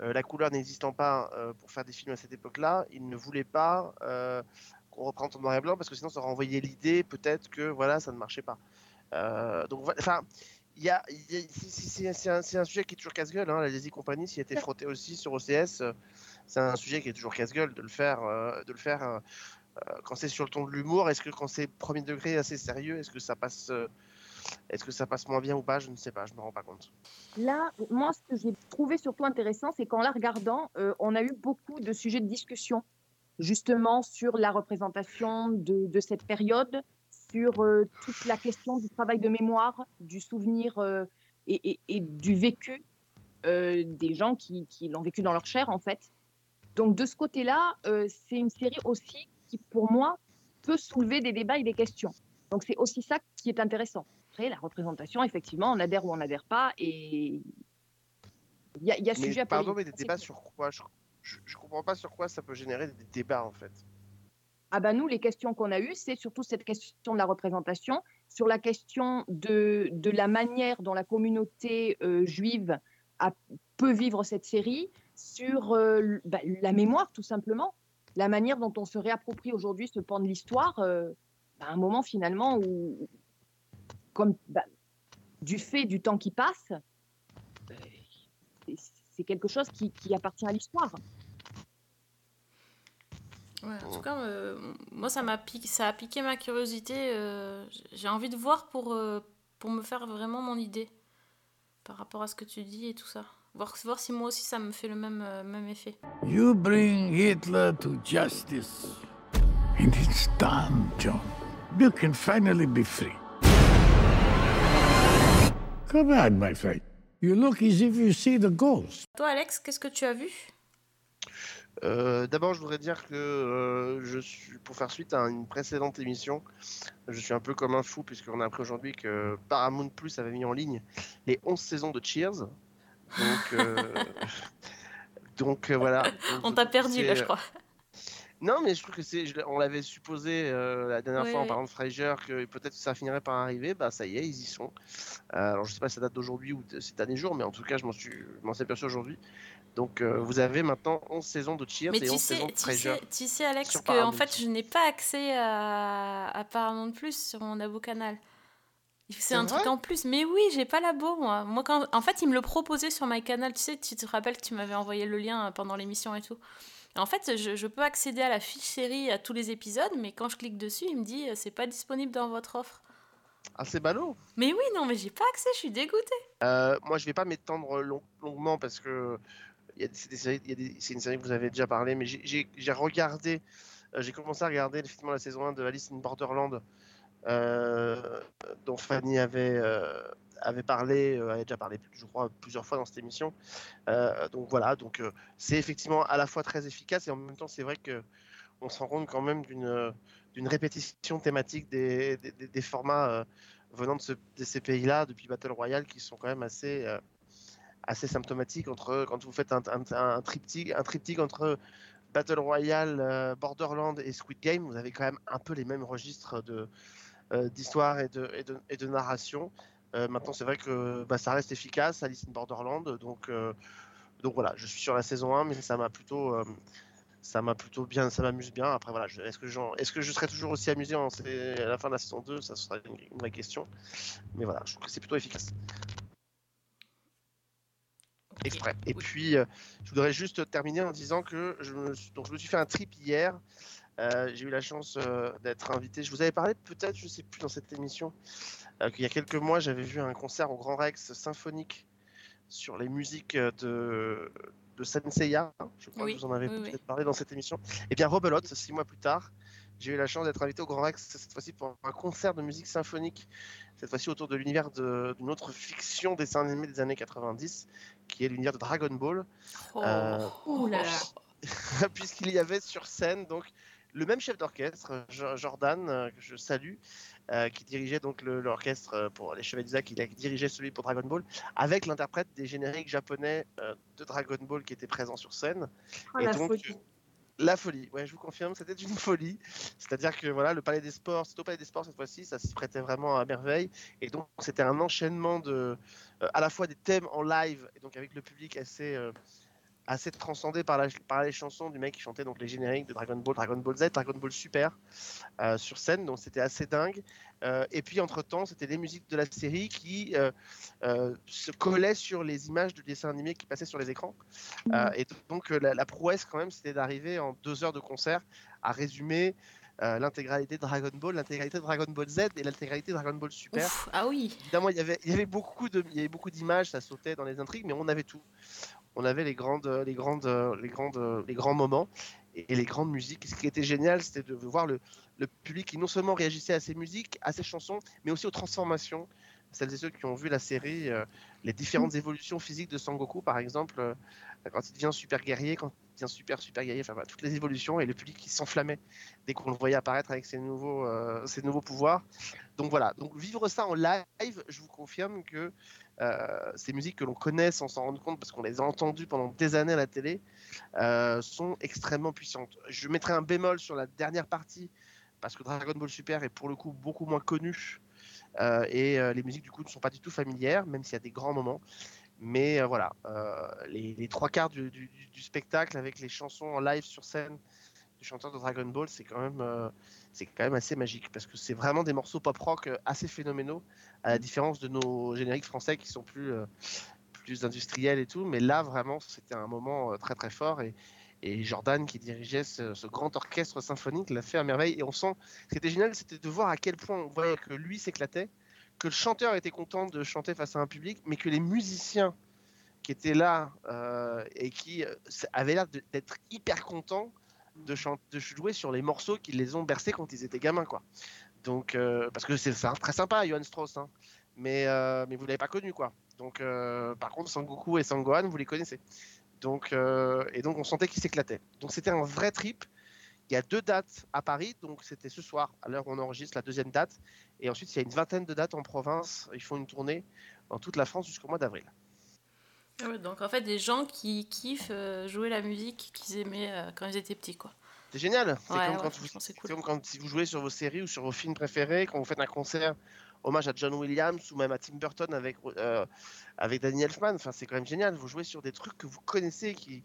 euh, la couleur n'existant pas euh, pour faire des films à cette époque-là, il ne voulait pas euh, qu'on reprenne en noir et blanc parce que sinon ça renvoyait l'idée peut-être que voilà ça ne marchait pas. Euh, donc enfin il y a, c'est- un, sujet qui est toujours casse-gueule. Hein, la Lazy Company s'y a été frotté aussi sur OCS. euh, c'est un sujet qui est toujours casse-gueule de le faire, euh, de le faire euh, euh, quand c'est sur le ton de l'humour. Est-ce que quand c'est premier degré assez sérieux, est-ce que ça passe, euh, est-ce que ça passe moins bien ou pas? Je ne sais pas, je me rends pas compte. Là, moi, ce que j'ai trouvé surtout intéressant, c'est qu'en la regardant, euh, on a eu beaucoup de sujets de discussion, justement sur la représentation de, cette période, sur euh, toute la question du travail de mémoire, du souvenir euh, et, du vécu des gens qui, l'ont vécu dans leur chair, en fait. Donc, de ce côté-là, c'est une série aussi qui, pour moi, peut soulever des débats et des questions. Donc, c'est aussi ça qui est intéressant. Après, la représentation, effectivement, on adhère ou on n'adhère pas. Et il y a, y a Mais sujet à pardon, mais des débats sur quoi je, je, je comprends pas sur quoi ça peut générer des débats en fait. Ah ben nous, les questions qu'on a eues, c'est surtout cette question de la représentation, sur la question de, de la manière dont la communauté euh, juive a, peut vivre cette série, sur euh, bah, la mémoire tout simplement, la manière dont on se réapproprie aujourd'hui ce pan de l'histoire, euh, bah, à un moment finalement où, comme bah, du fait du temps qui passe, c'est- quelque chose qui, qui appartient à l'histoire. Ouais, en tout cas, euh, moi, ça m'a piqué, ça a piqué ma curiosité. euh, j'ai envie de voir pour, euh, pour me faire vraiment mon idée par rapport à ce que tu dis et tout ça. Voir, voir si moi aussi ça me fait le même, euh, même effet. You bring Hitler to justice. And it's done, John. You can finally be free. Come on, my friend. You look as if you see the ghost. Toi, Alex, qu'est-ce que tu as vu? Euh, D'abord, je voudrais dire que euh, je suis, pour faire suite à une précédente émission, je suis un peu comme un fou puisqu'on a appris aujourd'hui que Paramount Plus avait mis en ligne les 11 saisons de Cheers. Donc, euh, [LAUGHS] donc euh, voilà. Donc, On t'a perdu là, je crois. Non, mais je trouve que c'est, on l'avait supposé euh, la dernière Ouais, fois en parlant de Frasier que peut-être ça finirait par arriver. Bah ça y est, ils y sont. Euh, alors je sais pas si ça date d'aujourd'hui ou de ces derniers jours, mais en tout cas je m'en suis, je m'en suis aperçu aujourd'hui. Donc euh, vous avez maintenant 11 saisons de Cheers Mais et tu 11 sais, saisons de tu sais, tu sais, Alex, que en fait, je n'ai pas accès à, à Paramount Plus sur mon abo canal. C'est un truc en plus. Mais oui, j'ai pas l'abo, moi. Moi, quand... En fait, ils me le proposaient sur MyCanal. Tu sais, tu te rappelles que tu m'avais envoyé le lien pendant l'émission et tout. En fait, je, je peux accéder à la fiche série, à tous les épisodes, mais quand je clique dessus, il me dit euh, c'est pas disponible dans votre offre. Ah c'est ballot. Mais oui, non, mais j'ai pas accès, je suis dégoûtée. Euh, moi je vais pas m'étendre long- longuement parce que c'est une série que vous avez déjà parlé, mais j'ai regardé, euh, j'ai commencé à regarder effectivement la saison 1 de Alice in Borderland, euh, dont Fanny avait, euh, avait parlé, euh, avait déjà parlé, je crois, plusieurs fois dans cette émission. Euh, donc voilà, donc c'est effectivement à la fois très efficace et en même temps c'est vrai que on se rend compte quand même d'une répétition thématique des, des, formats venant de, ce- de ces pays-là depuis Battle Royale qui sont quand même assez assez symptomatiques entre quand vous faites un, triptyque un triptyque entre Battle Royale, Borderland et Squid Game, vous avez quand même un peu les mêmes registres de d'histoire et de, et, de, et de narration. Euh, maintenant, c'est vrai que bah, ça reste efficace, Alice in Borderland. Donc, euh, donc voilà, je suis sur la saison 1, mais ça m'a plutôt, euh, ça m'a plutôt bien, ça m'amuse bien. Après, voilà, est-ce que, je serai toujours aussi amusé en, à la fin de la saison 2 Ça sera une, une vraie question. Mais voilà, je trouve que c'est plutôt efficace. Exprès. Et puis, euh, je voudrais juste terminer en disant que je me, suis- donc, je me suis fait un trip hier. Euh, j'ai eu la chance euh, d'être invité. Je vous avais parlé peut-être, je sais plus dans cette émission, euh, qu'il y a quelques mois, j'avais vu un concert au Grand Rex symphonique sur les musiques de, de Senseiya. Je crois Oui, que vous en avez oui, oui. peut-être parlé dans cette émission. Et bien, Rebelote, six mois plus tard, j'ai eu la chance d'être invité au Grand Rex cette fois-ci pour un concert de musique symphonique, cette fois-ci autour de l'univers de- d'une autre fiction dessin animé des années 90 qui est l'univers de Dragon Ball. Oh. Euh, Ouh là là. [LAUGHS] puisqu'il y avait sur scène donc le même chef d'orchestre, Jo- Jordan, euh, que je salue, euh, qui dirigeait donc l'orchestre euh, pour les Chevaliers du Zodiac, il a dirigé celui pour Dragon Ball, avec l'interprète des génériques japonais euh, de Dragon Ball qui était présent sur scène. Oh, Et la donc, folie. La folie, ouais, je vous confirme, c'était une [LAUGHS] folie. C'est-à-dire que voilà, le Palais des Sports, c'était au Palais des Sports cette fois-ci, ça s'y prêtait vraiment à merveille. Et donc, c'était un enchaînement de, euh, à la fois des thèmes en live, et donc avec le public assez, assez transcendé par, la, par les chansons du mec qui chantait donc les génériques de Dragon Ball, Dragon Ball Z, Dragon Ball Super euh, sur scène. Donc, c'était assez dingue. Euh, et puis, entre-temps, c'était les musiques de la série qui euh, se collaient sur les images de dessins animés qui passaient sur les écrans. Euh, et donc, la, la prouesse, quand même, c'était d'arriver en deux heures de concert à résumer euh, l'intégralité de Dragon Ball, l'intégralité de Dragon Ball Z et l'intégralité de Dragon Ball Super. Ouf, ah oui. Évidemment, il y avait, il y avait beaucoup de, il y avait beaucoup d'images, ça sautait dans les intrigues, mais on avait tout. On avait les grandes, les grandes, les grandes, les grands moments et, les grandes musiques. Ce qui était génial, c'était de voir le, le public qui non seulement réagissait à ces musiques, à ces chansons, mais aussi aux transformations. Celles et ceux qui ont vu la série, euh, les différentes évolutions physiques de Sangoku, par exemple, euh, quand il devient super guerrier, quand il devient super super guerrier, enfin voilà, toutes les évolutions et le public qui s'enflammait dès qu'on le voyait apparaître avec ses nouveaux, euh, ses nouveaux pouvoirs. Donc voilà, donc vivre ça en live, je vous confirme que euh, ces musiques que l'on connaît sans s'en rendre compte parce qu'on les a entendues pendant des années à la télé euh, sont extrêmement puissantes. Je mettrai un bémol sur la dernière partie parce que Dragon Ball Super est pour le coup beaucoup moins connu euh, et euh, les musiques du coup ne sont pas du tout familières, même s'il y a des grands moments. Mais euh, voilà, euh, les, trois quarts du, du- spectacle avec les chansons en live sur scène du chanteur de Dragon Ball, c'est quand même euh, c'est quand même assez magique parce que c'est vraiment des morceaux pop rock euh, assez phénoménaux à la différence de nos génériques français qui sont plus euh, industriels et tout. Mais là vraiment c'était un moment euh, très très fort. Et Jordan qui dirigeait ce, grand orchestre symphonique l'a fait à merveille. Et on sent ce qui était génial c'était de voir à quel point on voyait que lui s'éclatait que le chanteur était content de chanter face à un public mais que les musiciens qui étaient là euh, et qui avaient l'air d'être hyper contents de, de jouer sur les morceaux qui les ont bercés quand ils étaient gamins quoi donc euh, parce que c'est très sympa Johann Strauss hein. mais euh, mais vous l'avez pas connu quoi donc euh, par contre Sangoku et Sangohan vous les connaissez donc, et donc on sentait qu'ils s'éclataient. Donc c'était un vrai trip. Il y a deux dates à Paris, donc c'était ce soir, à l'heure où on enregistre la deuxième date. Et ensuite, il y a une vingtaine de dates en province. Ils font une tournée dans toute la France jusqu'au mois d'avril. Ah donc en fait, des gens qui kiffent jouer la musique qu'ils aimaient quand ils étaient petits, quoi. C'est génial. C'est Ouais, comme, ouais, quand vous, comme quand si vous jouez sur vos séries ou sur vos films préférés, quand vous faites un concert hommage à John Williams ou même à Tim Burton avec, euh, avec Danny Elfman. Enfin, c'est quand même génial. Vous jouez sur des trucs que vous connaissez qui,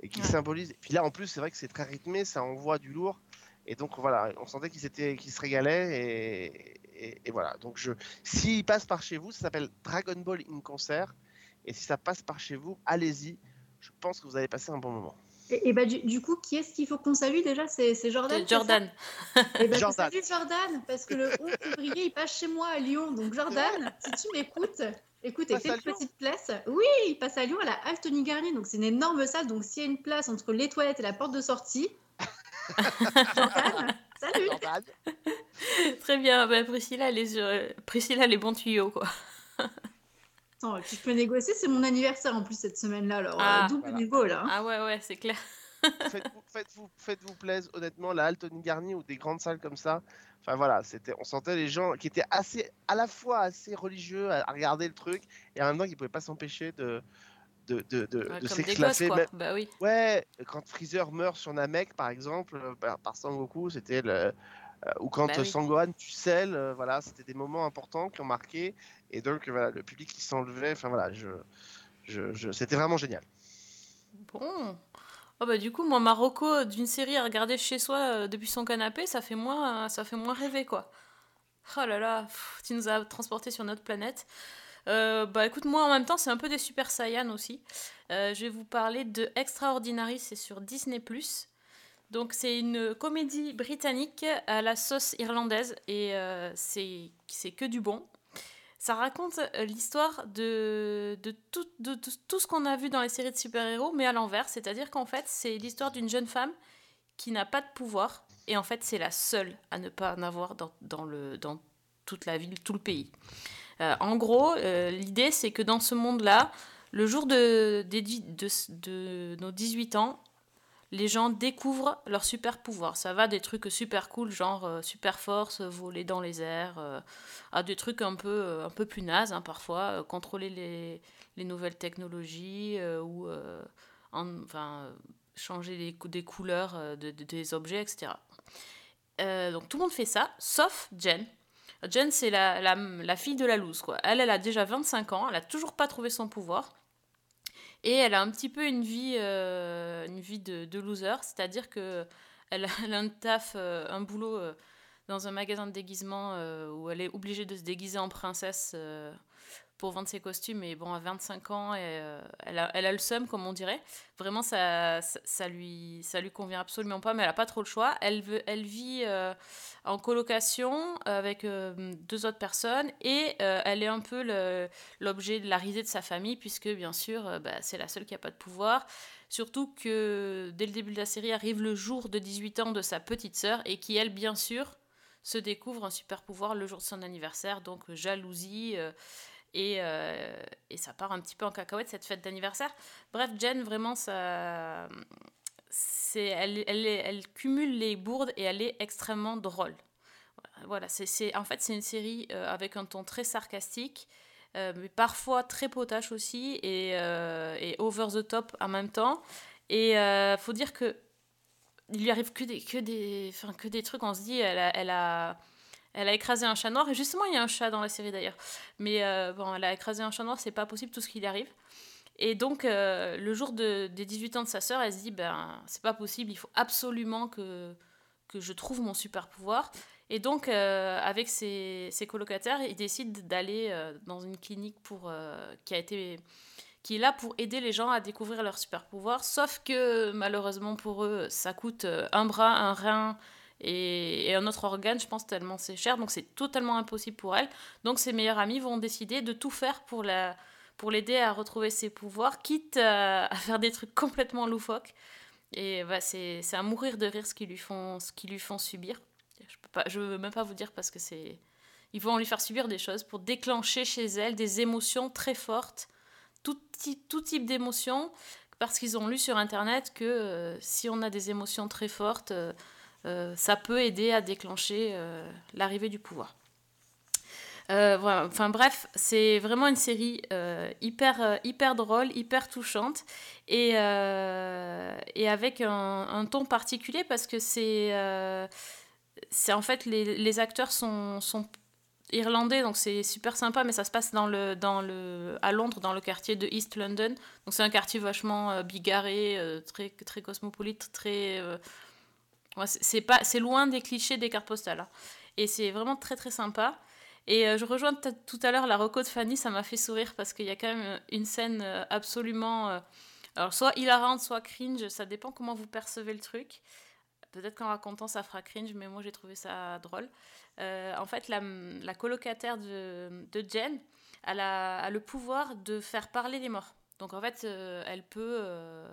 et qui Ouais. symbolisent. Et puis là, en plus, c'est vrai que c'est très rythmé, ça envoie du lourd. Et donc voilà, on sentait qu'ils qu'ils se régalaient. Et, et- et voilà. Donc je, s'il passe par chez vous, ça s'appelle Dragon Ball in concert. Et si ça passe par chez vous, allez-y. Je pense que vous allez passer un bon moment. Et, et bah, du, du coup, qui est-ce qu'il faut qu'on salue déjà? C'est Jordan C'est Jordan. Et ben, Jordan. Salut Jordan, parce que le 11 février, il passe chez moi à Lyon. Donc Jordan, si tu m'écoutes, écoute, et fais une petite place. Oui, il passe à Lyon à la halle Tony Garnier. Donc c'est une énorme salle. Donc s'il y a une place entre les toilettes et la porte de sortie, [LAUGHS] Jordan, salut Jordan. Très bien, bah, Priscilla, elle est sur... euh, Priscilla, les bons tuyaux, quoi. Attends, tu peux négocier, c'est mon anniversaire en plus cette semaine-là. Alors Ah, euh, double voilà. niveau là. hein. Ah ouais, ouais, c'est clair. [LAUGHS] faites-vous faites-vous faites-vous plaisir honnêtement la Alton Garni ou des grandes salles comme ça enfin voilà c'était on sentait les gens qui étaient assez à la fois assez religieux à, à regarder le truc et en même temps qui pouvaient pas s'empêcher de de, de, de, Ouais, de comme des gosses, s'éclater quoi. même- Bah oui. ouais quand Freezer meurt sur Namek par exemple euh, par, par Sangoku c'était le euh, ou quand Bah oui. Sangohan tu scelles euh, voilà c'était des moments importants qui ont marqué et donc voilà le public qui s'enlevait enfin voilà c'était vraiment génial Bon. Oh bah du coup, moi, Marocco d'une série à regarder chez soi euh, depuis son canapé, ça fait moins, ça fait moins rêver, quoi. Oh là là, tu nous as transportés sur notre planète. Euh, bah écoute, moi en même temps, c'est un peu des Super Saiyan aussi. Euh, je vais vous parler de Extraordinary, c'est sur Disney+. Donc c'est une comédie britannique à la sauce irlandaise et euh, c'est que du bon. Ça raconte euh, l'histoire de, tout, ce qu'on a vu dans les séries de super-héros, mais à l'envers. C'est-à-dire qu'en fait, c'est l'histoire d'une jeune femme qui n'a pas de pouvoir, et en fait, c'est la seule à ne pas en avoir dans, toute la ville, tout le pays. Euh, en gros, euh, l'idée, c'est que dans ce monde-là, le jour de, de nos 18 ans, les gens découvrent leur super pouvoir. Ça va des trucs super cool, genre euh, super force, voler dans les airs, euh, à des trucs un peu, euh, un peu plus nazes hein, parfois, euh, contrôler les, les nouvelles technologies euh, ou euh, en- enfin, euh, changer des couleurs euh, de- de- des objets, etc. Euh, donc tout le monde fait ça, sauf Jen. Jen, c'est la, la, fille de la loose. Elle, elle a déjà 25 ans, elle a toujours pas trouvé son pouvoir. Et elle a un petit peu une vie, euh, une vie de, loser, c'est-à-dire que [LAUGHS] elle, a- un taf, euh, un boulot euh, dans un magasin de déguisement où elle est obligée de se déguiser en princesse vendre ses costumes. Et bon, à 25 ans, euh, elle, a, le seum, comme on dirait. Vraiment, ça, lui, ça lui convient absolument pas, mais elle a pas trop le choix. Elle, vit euh, en colocation avec euh, deux autres personnes et elle est un peu l'objet de la risée de sa famille, puisque bien sûr, bah, c'est la seule qui a pas de pouvoir. Surtout que dès le début de la série arrive le jour de 18 ans de sa petite sœur et qui, elle, bien sûr, se découvre un super pouvoir le jour de son anniversaire, donc jalousie. Et, euh, et ça part un petit peu en cacahuète cette fête d'anniversaire. Bref, Jen, vraiment, ça, c'est, elle, elle, cumule les bourdes et elle est extrêmement drôle. Voilà, c'est, c'est, en fait, c'est une série euh, avec un ton très sarcastique, euh, mais parfois très potache aussi, et, et over the top en même temps. Et euh, faut dire que il lui arrive que des, que des, enfin, que des trucs, on se dit, elle elle a, elle a écrasé un chat noir, et justement, il y a un chat dans la série d'ailleurs. Mais euh, bon, elle a écrasé un chat noir, c'est pas possible tout ce qui lui arrive. Et donc, euh, le jour de, des 18 ans de sa sœur, elle se dit, ben, c'est pas possible, il faut absolument que, que je trouve mon super pouvoir. Et donc, euh, avec ses, ses colocataires, ils décident d'aller dans une clinique pour, qui, a été, qui est là pour aider les gens à découvrir leur super pouvoir. Sauf que, malheureusement pour eux, ça coûte un bras, un rein et, un autre organe, je pense, tellement c'est cher. Donc, c'est totalement impossible pour elle. Donc, ses meilleurs amis vont décider de tout faire pour la pour l'aider à retrouver ses pouvoirs, quitte à, à faire des trucs complètement loufoques. Et bah, c'est à mourir de rire ce qu'ils lui font, ce qu'ils lui font subir. Je peux pas, je veux même pas vous dire parce que c'est, ils vont lui faire subir des choses pour déclencher chez elle des émotions très fortes, tout tout type d'émotions, parce qu'ils ont lu sur internet que euh, si on a des émotions très fortes, euh, euh, ça peut aider à déclencher euh, l'arrivée du pouvoir. Euh. Enfin bref, c'est vraiment une série euh, hyper, euh, hyper drôle, hyper touchante et, euh, et avec un, un ton particulier parce que c'est euh, c'est en fait les, les acteurs sont, sont irlandais donc c'est super sympa mais ça se passe dans le, dans le, à Londres dans le quartier de East London donc c'est un quartier vachement euh, bigarré euh, très, très cosmopolite très euh, c'est pas c'est loin des clichés des cartes postales hein. et c'est vraiment très très sympa et euh, je rejoins tout à l'heure la reco de Fanny, ça m'a fait sourire parce qu'il y a quand même une scène euh, absolument. euh, alors, soit hilarante, soit cringe, ça dépend comment vous percevez le truc. Peut-être qu'en racontant, ça fera cringe, mais moi j'ai trouvé ça drôle. Euh, en fait, la, colocataire de, de Jen, elle a, a le pouvoir de faire parler les morts. Donc en fait, euh, elle peut, euh,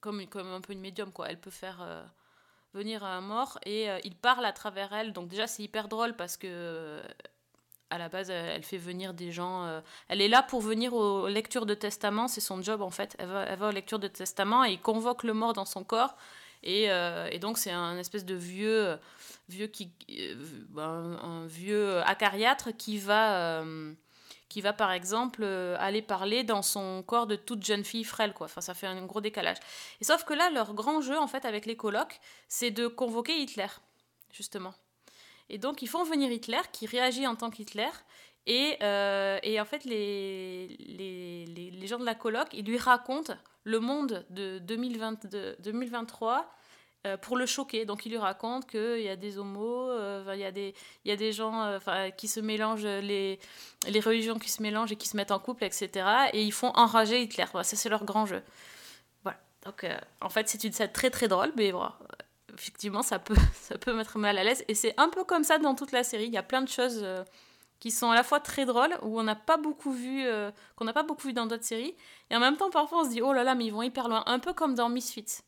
comme, comme un peu une médium, quoi, elle peut faire. Venir un mort et euh, il parle à travers elle. Donc déjà c'est hyper drôle parce que euh, à la base elle, fait venir des gens. euh, elle est là pour venir aux lectures de testament, c'est son job en fait. Elle va, elle va aux lectures de testament et il convoque le mort dans son corps. Et, et donc c'est un espèce de vieux, vieux qui, euh, un, vieux acariâtre qui va, qui va par exemple euh, aller parler dans son corps de toute jeune fille frêle quoi. Enfin ça fait un gros décalage. Et sauf que là leur grand jeu en fait avec les colocs, c'est de convoquer Hitler justement. Et donc ils font venir Hitler qui réagit en tant qu'Hitler. Et, euh, et en fait, les, les, les, gens de la coloc, ils lui racontent le monde de 2020, de 2023 euh, pour le choquer. Donc, ils lui racontent qu'il y a des homos, euh, il y, a des- il y a des gens euh, qui se mélangent, les, les religions qui se mélangent et qui se mettent en couple, etc. Et ils font enrager Hitler. Ça, c'est leur grand jeu. Voilà. Donc, en fait, c'est une scène très très drôle, mais voilà, effectivement, ça peut, [LAUGHS] ça peut mettre mal à l'aise. Et c'est un peu comme ça dans toute la série. Il y a plein de choses qui sont à la fois très drôles, où on n'a pas beaucoup vu, qu'on n'a pas beaucoup vu dans d'autres séries. Et en même temps, parfois, on se dit, oh là là, mais ils vont hyper loin. Un peu comme dans Misfits.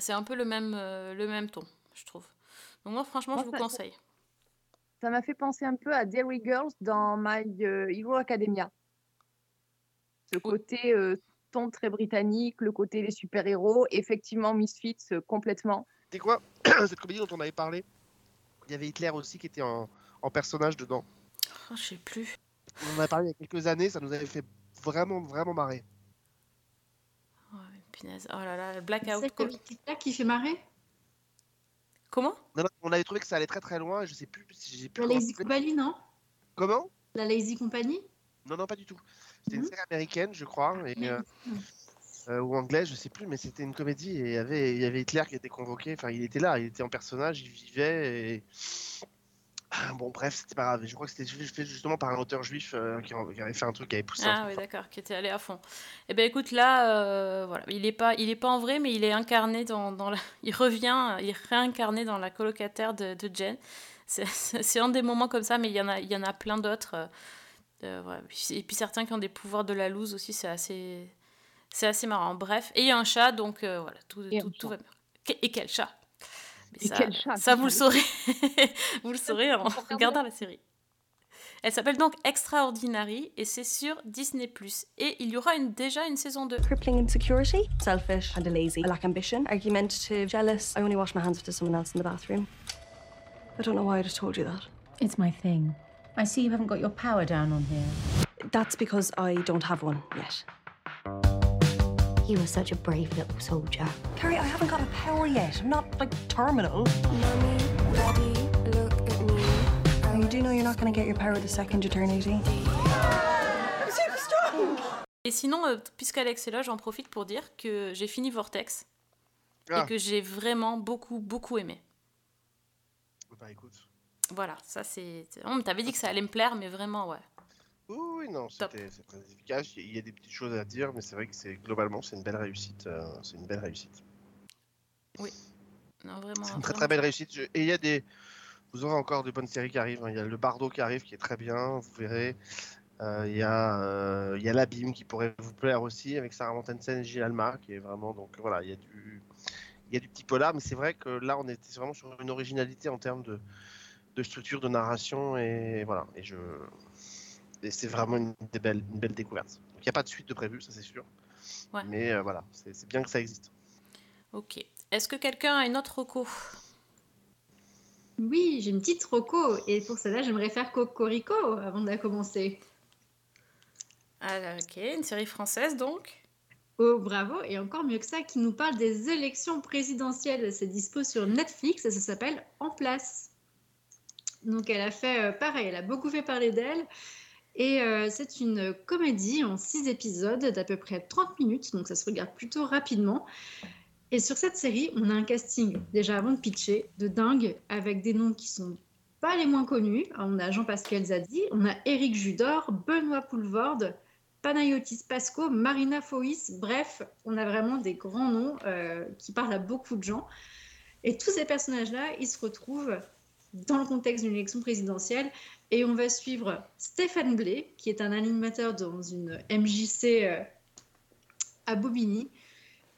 C'est un peu le même, euh, le même ton, je trouve. Donc moi, franchement, Moi, je vous ça- conseille. Ça m'a fait penser un peu à Derry Girls dans My euh, Hero Academia. ce côté euh, ton très britannique, le côté des super-héros. Effectivement, Misfits, euh, complètement. C'est quoi [CLEARS THROAT] Cette comédie dont on avait parlé, il y avait Hitler aussi qui était en, en personnage dedans. Oh, je sais plus. On en a parlé il y a quelques années, ça nous avait fait vraiment, vraiment marrer. Punaise. Oh là là, le blackout. C'est Hitler qui fait marrer Comment? Non, non, on avait trouvé que ça allait très très loin et je sais plus si j'ai plus. La Lazy. Company, non? Comment? La Lazy Company? Non, non, pas du tout. C'était une Mhm. série américaine, je crois, et, euh, euh, ou anglaise, je sais plus, mais c'était une comédie et il y avait, il y avait Hitler qui était convoqué. Enfin, il était là, il était en personnage, il vivait. Et... Ah, Bon, bref, c'était pas grave. Je crois que c'était fait justement par un auteur juif euh, qui, avait fait un truc qui avait poussé. Ah oui, d'accord, qui était allé à fond. Eh ben écoute, là, euh, voilà, il est pas, il est pas en vrai, mais il est incarné dans, dans la, [LAUGHS] il revient, il est réincarné dans la colocataire de, de Jen. [LAUGHS] C'est- un des moments comme ça, mais il y en a, il y en a plein d'autres. euh. Et puis certains qui ont des pouvoirs de la loose aussi, c'est assez, c'est assez marrant. Bref, et il y a un chat, donc euh, voilà, tout, Et tout, va bien. Et quel chat? Mais ça, chat, ça, vous le saurez, [LAUGHS] vous le saurez en regardant la série. Elle s'appelle donc Extraordinary et c'est sur Disney+. Et il y aura une, déjà une saison 2. Crippling insecurity, selfish and a lazy. I lack ambition, argumentative, jealous. I only wash my hands after someone else in the bathroom. I don't know why I just told you that. It's my thing. I see you haven't got your power down on here. That's because I don't have one yet. You were such a brave little soldier. Carrie, I haven't got a power yet. I'm not like terminal. Mommy, Daddy, look at me. And you do know you're not going to get your power the second you turn 18. I'm super strong! Et sinon, euh, puisqu'Alex est là, j'en profite pour dire que j'ai fini Vortex Ah. et que j'ai vraiment beaucoup, beaucoup aimé. Bah écoute. Voilà, ça c'est... On t'avait dit que ça allait me plaire, mais vraiment, ouais. Oui, non, c'était très efficace. Il y a des petites choses à dire, mais c'est vrai que c'est globalement c'est une belle réussite. euh, c'est une belle réussite. Oui. Non, vraiment. C'est une très très belle réussite. Je- Et il y a des, vous aurez encore de bonnes séries qui arrivent. hein. Il y a le Bardo qui arrive, qui est très bien. Vous verrez. Euh, Il y a, euh, il y a l'Abîme qui pourrait vous plaire aussi avec Sarah Montensen et Gilles Alma, qui est vraiment donc voilà, il y a du, il y a du petit polar, mais c'est vrai que là on était vraiment sur une originalité en termes de, de structure, de narration et voilà. Et je, et c'est vraiment une, des belles, une belle découverte. Il n'y a pas de suite de prévu, ça c'est sûr. Ouais. Mais euh, voilà, c'est bien que ça existe. Ok. Est-ce que quelqu'un a une autre reco? Oui, j'ai une petite roco et pour cela, j'aimerais faire Cocorico avant de la commencer. Ah, ok, une série française donc? Oh, bravo, et encore mieux que ça, qui nous parle des élections présidentielles. C'est dispo sur Netflix et ça s'appelle En place. Donc elle a fait euh, pareil, elle a beaucoup fait parler d'elle. Et euh, c'est une comédie en six épisodes d'à peu près 30 minutes, donc ça se regarde plutôt rapidement. Et sur cette série, on a un casting, déjà avant de pitcher, de dingue, avec des noms qui sont pas les moins connus. On a Jean-Pascal Zadi, on a Éric Judor, Benoît Poulvorde, Panayotis Pasco, Marina Foïs, bref, on a vraiment des grands noms euh, qui parlent à beaucoup de gens. Et tous ces personnages-là, ils se retrouvent dans le contexte d'une élection présidentielle. Et on va suivre Stéphane Blé, qui est un animateur dans une MJC euh, à Bobigny,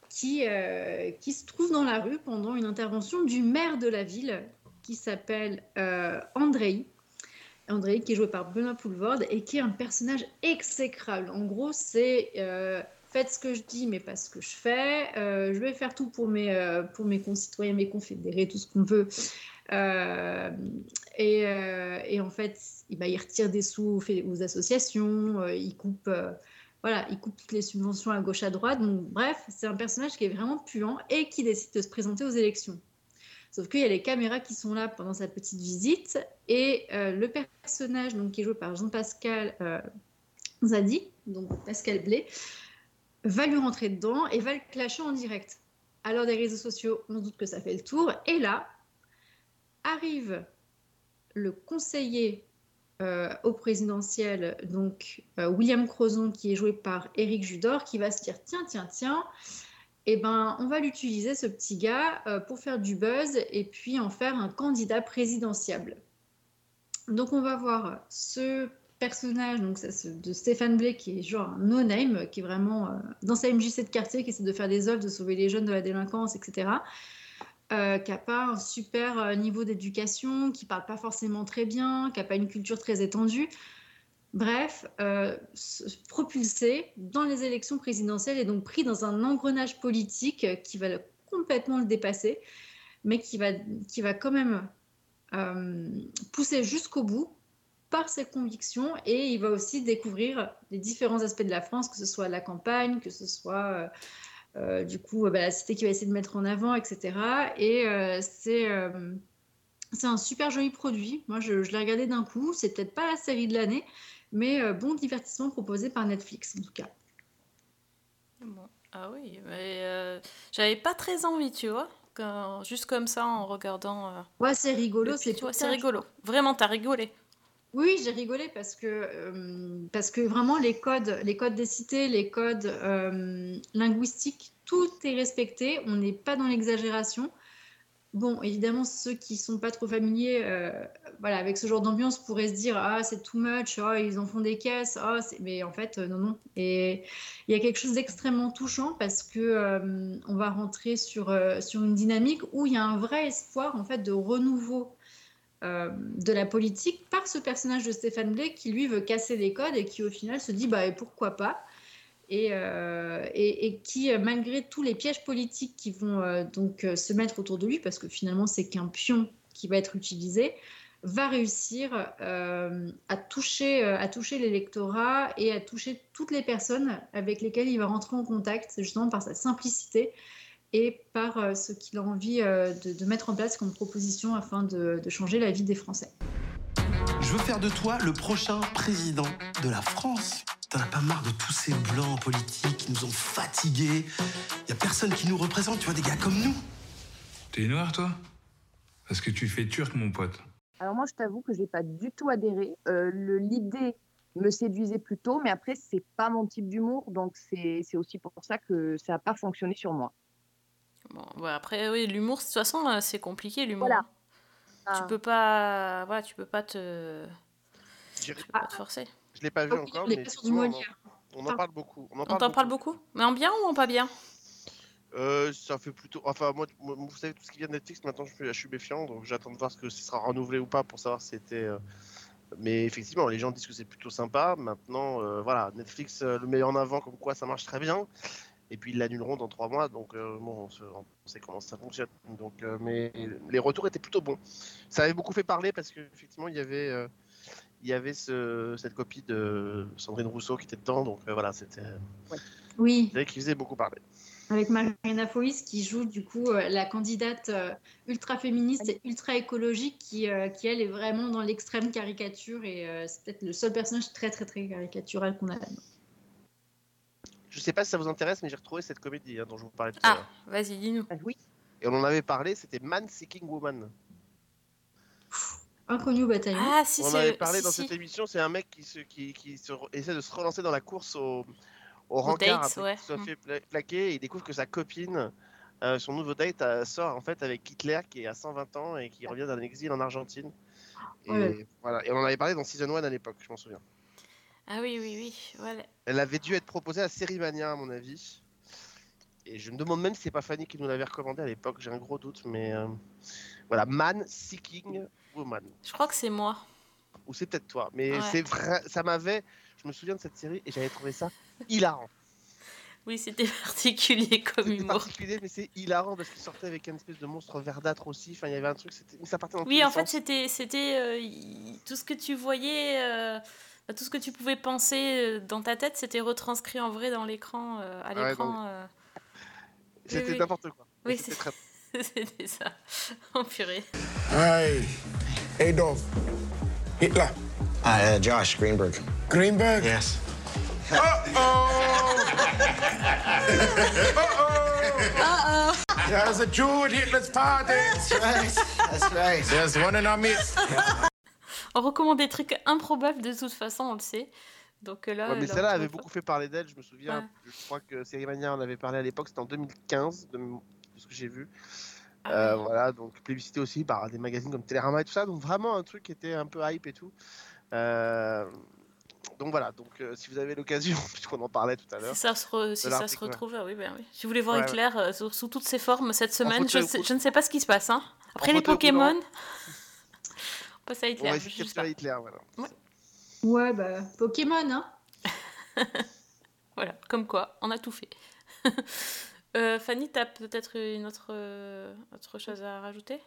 qui, euh, qui se trouve dans la rue pendant une intervention du maire de la ville, qui s'appelle euh, Andrei. André, qui est joué par Benoît Poulvorde et qui est un personnage exécrable. En gros, c'est euh, faites ce que je dis, mais pas ce que je fais. Je vais faire tout pour mes, pour mes concitoyens, mes confédérés, tout ce qu'on veut. Euh, et, euh, et en fait, il, bah, il retire des sous aux, associations, euh, il coupe. voilà, il coupe toutes les subventions à gauche à droite. Donc, bref, c'est un personnage qui est vraiment puant et qui décide de se présenter aux élections. Sauf qu'il y a les caméras qui sont là pendant sa petite visite et le personnage donc, qui est joué par Jean-Pascal euh, Zadi, donc Pascal Blé, va lui rentrer dedans et va le clasher en direct. L'heure des réseaux sociaux, on se doute que ça fait le tour. Et là, arrive le conseiller euh, au présidentiel, donc euh, William Crozon, qui est joué par Éric Judor, qui va se dire tiens, tiens, tiens, eh ben, on va l'utiliser, ce petit gars, euh, pour faire du buzz et puis en faire un candidat présidentiable. Donc, on va voir ce personnage donc de Stéphane Blé, qui est genre un no-name, qui est vraiment dans sa MJC de quartier, qui essaie de faire des œuvres, de sauver les jeunes de la délinquance, etc. euh, qui n'a pas un super euh, niveau d'éducation, qui parle pas forcément très bien, qui n'a pas une culture très étendue. bref, euh, se propulser dans les élections présidentielles et donc pris dans un engrenage politique qui va complètement le dépasser, mais qui va, qui va quand même euh, pousser jusqu'au bout par ses convictions et il va aussi découvrir les différents aspects de la France, que ce soit la campagne, que ce soit euh, du coup euh, bah, la cité qu'il va essayer de mettre en avant, etc. Et euh, c'est euh, un super joli produit. Moi, je, je l'ai regardé d'un coup. C'est peut-être pas la série de l'année, mais bon divertissement proposé par Netflix en tout cas. Bon. Ah oui, mais j'avais pas très envie, tu vois. quand- juste comme ça, en regardant. Ouais, c'est rigolo, c'est c'est rigolo. Vraiment, t'as rigolé. Oui, j'ai rigolé parce que, euh, parce que vraiment les codes, les codes des cités, les codes euh, linguistiques, tout est respecté. On n'est pas dans l'exagération. Bon, évidemment, ceux qui sont pas trop familiers euh, voilà, avec ce genre d'ambiance pourraient se dire Ah, c'est too much, ah, ils en font des caisses. C'est- mais en fait, non, non. Et il y a quelque chose d'extrêmement touchant parce que euh, on va rentrer sur, sur une dynamique où il y a un vrai espoir en fait, de renouveau euh, de la politique par ce personnage de Stéphane Blake qui lui veut casser les codes et qui au final se dit bah et pourquoi pas? Et, euh, et, qui euh, malgré tous les pièges politiques qui vont donc se mettre autour de lui parce que finalement c'est qu'un pion qui va être utilisé va réussir à toucher à toucher l'électorat et à toucher toutes les personnes avec lesquelles il va rentrer en contact justement par sa simplicité et par euh, ce qu'il a envie euh, de, de mettre en place comme proposition afin de, de changer la vie des Français. Je veux faire de toi le prochain président de la France. T'en as pas marre de tous ces blancs politiques qui nous ont fatigués? Y a personne qui nous représente, tu vois, des gars comme nous. T'es noir, toi? Parce que tu fais turc, mon pote. Alors moi, je t'avoue que j'ai pas du tout adhéré. Euh, L'idée me séduisait plutôt, mais après, c'est pas mon type d'humour, donc c'est c'est aussi pour ça que ça n'a pas fonctionné sur moi. Bon, ouais, après, oui, l'humour, de toute façon, c'est compliqué, l'humour. Voilà. Tu Ah. peux pas. Voilà, tu peux pas te. Tu peux pas te forcer. Je l'ai pas vu Ah encore, on mais on, en, on en parle beaucoup. On en On parle t'en parle beaucoup Mais en bien ou en pas bien? Euh, ça fait plutôt. Enfin, moi, moi, vous savez, tout ce qui vient de Netflix, maintenant, je suis, je suis méfiant, donc j'attends de voir ce que ce sera renouvelé ou pas pour savoir si c'était. euh, Mais effectivement, les gens disent que c'est plutôt sympa. Maintenant, euh, voilà, Netflix euh, le met en avant comme quoi ça marche très bien. Et puis ils l'annuleront dans trois mois, donc euh, bon, on, se- on sait comment ça fonctionne. Donc, euh, mais les retours étaient plutôt bons. Ça avait beaucoup fait parler parce qu'effectivement, il y avait, euh, il y avait ce- cette copie de Sandrine Rousseau qui était dedans, donc voilà, c'était. Oui. C'est vrai qu'il faisait beaucoup parler. Avec Marina Foïs qui joue du coup la candidate ultra féministe et ultra écologique qui, qui elle est vraiment dans l'extrême caricature et c'est peut-être le seul personnage très très très caricatural qu'on a. Je sais pas si ça vous intéresse, mais j'ai retrouvé cette comédie hein, dont je vous parlais tout à Ah, l'heure. vas-y, dis-nous. Oui. Et on en avait parlé, c'était Man Seeking Woman. Inconnu au bataillon. Ah, si, on en avait parlé si, dans si. cette émission, c'est un mec qui, se, qui, qui se essaie de se relancer dans la course au, au rencard ouais. qu'il soit Mm. fait pla- plaquer et il découvre que sa copine, euh, son nouveau date, euh, sort en fait avec Hitler qui est à 120 ans et qui revient d'un exil en Argentine. Et, là. voilà. et on en avait parlé dans Season 1 à l'époque, je m'en souviens. Ah oui, oui, oui. Voilà. Elle avait dû être proposée à Sérimania, à mon avis. Et je me demande même si c'est pas Fanny qui nous l'avait recommandé à l'époque, j'ai un gros doute, mais euh, voilà, Man Seeking Woman. Je crois que c'est moi. Ou c'est peut-être toi, mais Ouais. c'est vrai, ça m'avait, je me souviens de cette série et j'avais trouvé ça hilarant. Oui, c'était [LAUGHS] particulier comme humour. particulier, mais c'est hilarant parce qu'il sortait avec une espèce de monstre verdâtre aussi. Enfin, il y avait un truc, ça partait dans Oui, en fait, c'était c'était euh, tout ce que tu voyais, euh, tout ce que tu pouvais penser euh, dans ta tête, c'était retranscrit en vrai dans l'écran, euh, à Ouais, l'écran. donc, euh. C'était oui. n'importe quoi. Oui, c'était c'est- très- [LAUGHS] c'était ça. Oh purée. Hey, Adolf Hitler. Uh, Josh Greenberg. Greenberg? Yes. Uh-oh. There's a Jew at Hitler's party. That's right. That's right. There's one in our midst. On [LAUGHS] recommande des trucs improbables de toute façon, on le sait. Donc euh, là, Ouais, mais là, celle-là avait beaucoup fait parler d'elle, je me souviens. Ouais. Je crois que Sérimania en avait parlé à l'époque, c'était en 2015, de, ce que j'ai vu. Ah Euh, Voilà, donc publicité aussi par des magazines comme Télérama et tout ça, donc vraiment un truc qui était un peu hype et tout. Euh, donc voilà, donc euh, si vous avez l'occasion, [LAUGHS] puisqu'on en parlait tout à l'heure. Si ça se, re- de si ça l'article, se ouais. retrouve, oui, ben oui. Si vous voulez voir euh, sous, sous toutes ses formes cette semaine, je, sais- ne sais pas ce qui se passe. Hein. Après En les Pokémon, [LAUGHS] passe à On Hitler. va essayer de juste capturer Hitler, voilà. Ouais, bah, Pokémon, hein. [LAUGHS] Voilà, comme quoi, on a tout fait. [LAUGHS] Euh, Fanny, t'as peut-être une autre, euh, autre chose à rajouter?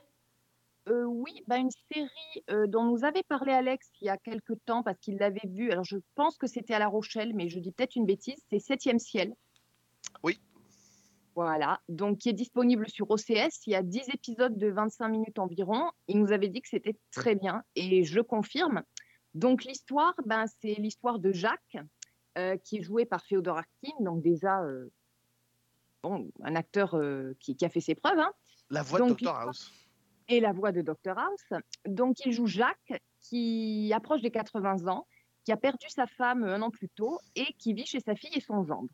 Euh, oui, bah une série euh, dont nous avait parlé Alex il y a quelque temps parce qu'il l'avait vue. Alors je pense que c'était à La Rochelle, mais je dis peut-être une bêtise. C'est Septième ciel. Oui. Voilà, donc qui est disponible sur OCS. Il y a 10 épisodes de 25 minutes environ. Il nous avait dit que c'était très bien et je confirme. Donc l'histoire, ben, c'est l'histoire de Jacques euh, qui est joué par Féodor Arkin, donc déjà euh, bon, un acteur euh, qui, qui a fait ses preuves. hein. La voix Donc, de Dr House. et la voix de Dr House. Donc, il joue Jacques, qui approche des 80 ans, qui a perdu sa femme un an plus tôt et qui vit chez sa fille et son gendre.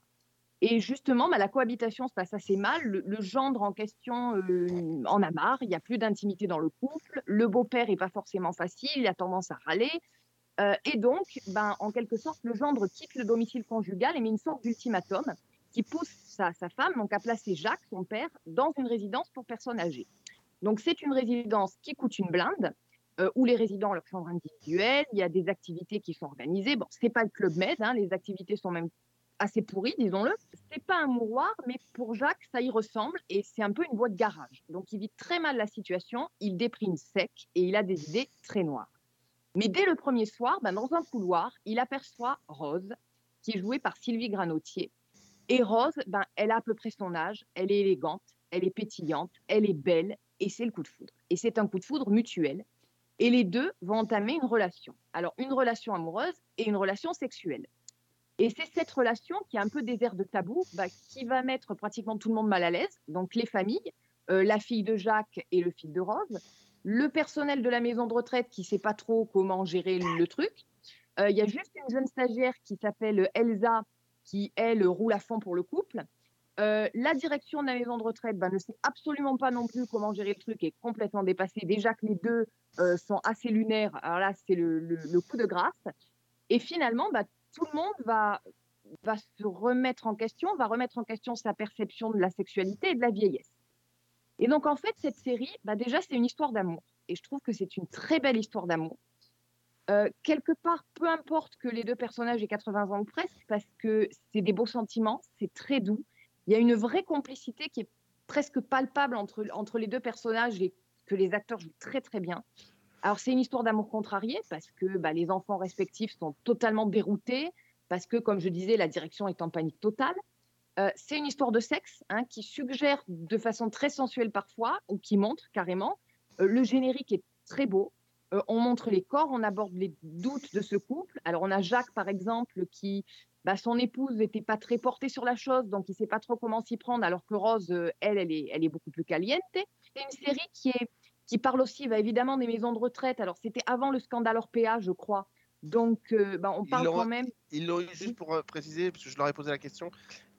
Et justement, bah, la cohabitation se passe assez mal. Le, gendre en question euh, en a marre. Il n'y a plus d'intimité dans le couple. Le beau-père n'est pas forcément facile. Il a tendance à râler. Euh, et donc, ben, en quelque sorte, le gendre quitte le domicile conjugal et met une sorte d'ultimatum qui pousse sa, femme donc, à placer Jacques, son père, dans une résidence pour personnes âgées. Donc, c'est une résidence qui coûte une blinde, euh, où les résidents ont leur chambre individuelle, il y a des activités qui sont organisées. Bon, c'est pas le club med, hein, les activités sont même assez pourries, disons-le. C'est pas un mouroir, mais pour Jacques, ça y ressemble et c'est un peu une voie de garage. Donc, il vit très mal la situation, il déprime sec et il a des idées très noires. Mais dès le premier soir, ben, dans un couloir, il aperçoit Rose, qui est jouée par Sylvie Granotier. Et Rose, ben, elle a à peu près son âge, elle est élégante, elle est pétillante, elle est belle, et c'est le coup de foudre. Et c'est un coup de foudre mutuel. Et les deux vont entamer une relation. Alors, une relation amoureuse et une relation sexuelle. Et c'est cette relation qui a un peu airs de tabou, bah, qui va mettre pratiquement tout le monde mal à l'aise. Donc, les familles, euh, la fille de Jacques et le fils de Rose, le personnel de la maison de retraite qui ne sait pas trop comment gérer le, truc. Euh, Il y a juste une jeune stagiaire qui s'appelle Elsa, qui, elle, roule à fond pour le couple. Euh, la direction de la maison de retraite bah, ne sait absolument pas non plus comment gérer le truc, est complètement dépassée. Déjà que les deux sont assez lunaires, alors là, c'est le coup de grâce. Et finalement, bah, tout le monde va, se remettre en question, va remettre en question sa perception de la sexualité et de la vieillesse. Et donc, en fait, cette série, bah, déjà, c'est une histoire d'amour. Et je trouve que c'est une très belle histoire d'amour. Euh, quelque part, peu importe que les deux personnages aient 80 ans ou presque, parce que c'est des beaux sentiments, c'est très doux. Il y a une vraie complicité qui est presque palpable entre, entre les deux personnages et que les acteurs jouent très très bien. Alors c'est une histoire d'amour contrarié parce que bah, les enfants respectifs sont totalement déroutés, parce que comme je disais, la direction est en panique totale. Euh, c'est une histoire de sexe hein, qui suggère de façon très sensuelle parfois, ou qui montre carrément. Euh, le générique est très beau. Euh, on montre les corps, on aborde les doutes de ce couple. Alors on a Jacques par exemple qui, bah, son épouse n'était pas très portée sur la chose, donc il ne sait pas trop comment s'y prendre, alors que Rose, elle, elle est beaucoup plus caliente. C'est une série qui, est, qui parle aussi bah, évidemment des maisons de retraite. Alors c'était avant le scandale Orpea, je crois. Donc euh, bah, on Ils parle quand même. Ils l'ont eu juste pour euh, préciser, parce que je leur ai posé la question.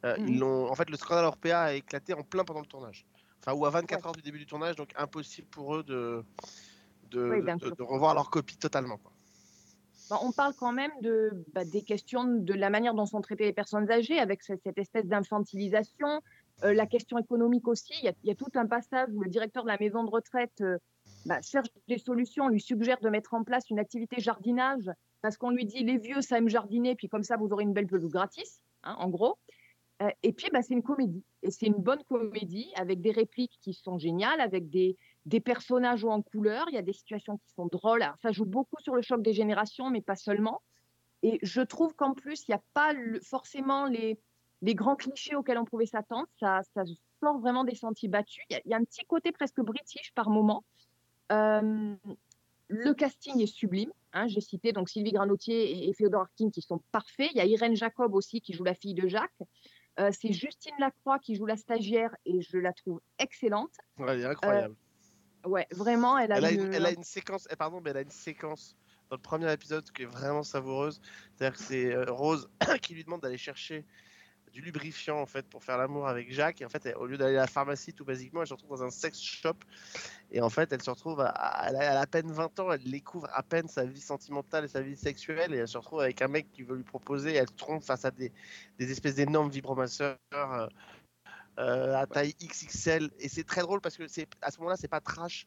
euh, ils l'ont, en fait, le scandale Orpea a éclaté en plein pendant le tournage. Enfin, ou à 24 heures du début du tournage, donc impossible pour eux de, de, Oui, de- d'inclure. de revoir leur copie totalement. quoi. Bah, on parle quand même de, bah, des questions de la manière dont sont traitées les personnes âgées, avec cette espèce d'infantilisation, euh, la question économique aussi. Il y, a, tout un passage où le directeur de la maison de retraite euh, bah, cherche des solutions, lui suggère de mettre en place une activité jardinage, parce qu'on lui dit les vieux, ça aime jardiner, puis comme ça, vous aurez une belle pelouse gratis, hein, en gros. Euh, et puis, bah, c'est une comédie. Et c'est une bonne comédie avec des répliques qui sont géniales, avec des, personnages en couleur. Il y a des situations qui sont drôles. Ça joue beaucoup sur le choc des générations, mais pas seulement. Et je trouve qu'en plus, il n'y a pas forcément les, les grands clichés auxquels on pouvait s'attendre. Ça, ça sort vraiment des sentiers battus. Il y, a, il y a un petit côté presque british par moment. Euh, le casting est sublime. hein. J'ai cité donc Sylvie Granotier et, Féodor Arkin qui sont parfaits. Il y a Irène Jacob aussi qui joue la fille de Jacques. Euh, c'est Justine Lacroix qui joue la stagiaire et je la trouve excellente. Ouais, elle est incroyable. Ouais, vraiment, elle a, elle, a une, elle a une séquence, eh, pardon, mais elle a une séquence dans le premier épisode qui est vraiment savoureuse. C'est-à-dire que c'est euh, Rose [COUGHS] qui lui demande d'aller chercher du lubrifiant en fait pour faire l'amour avec Jacques. Et en fait, elle- au lieu d'aller à la pharmacie tout basiquement, elle se retrouve dans un sex shop. Et en fait, elle se retrouve à, à- elle a, à peine 20 ans, elle découvre à peine sa vie sentimentale et sa vie sexuelle. Et elle se retrouve avec un mec qui veut lui proposer. Et elle se trompe face à des, des espèces d'énormes vibromasseurs. euh, euh, à taille XXL et c'est très drôle parce que c'est à ce moment-là c'est pas trash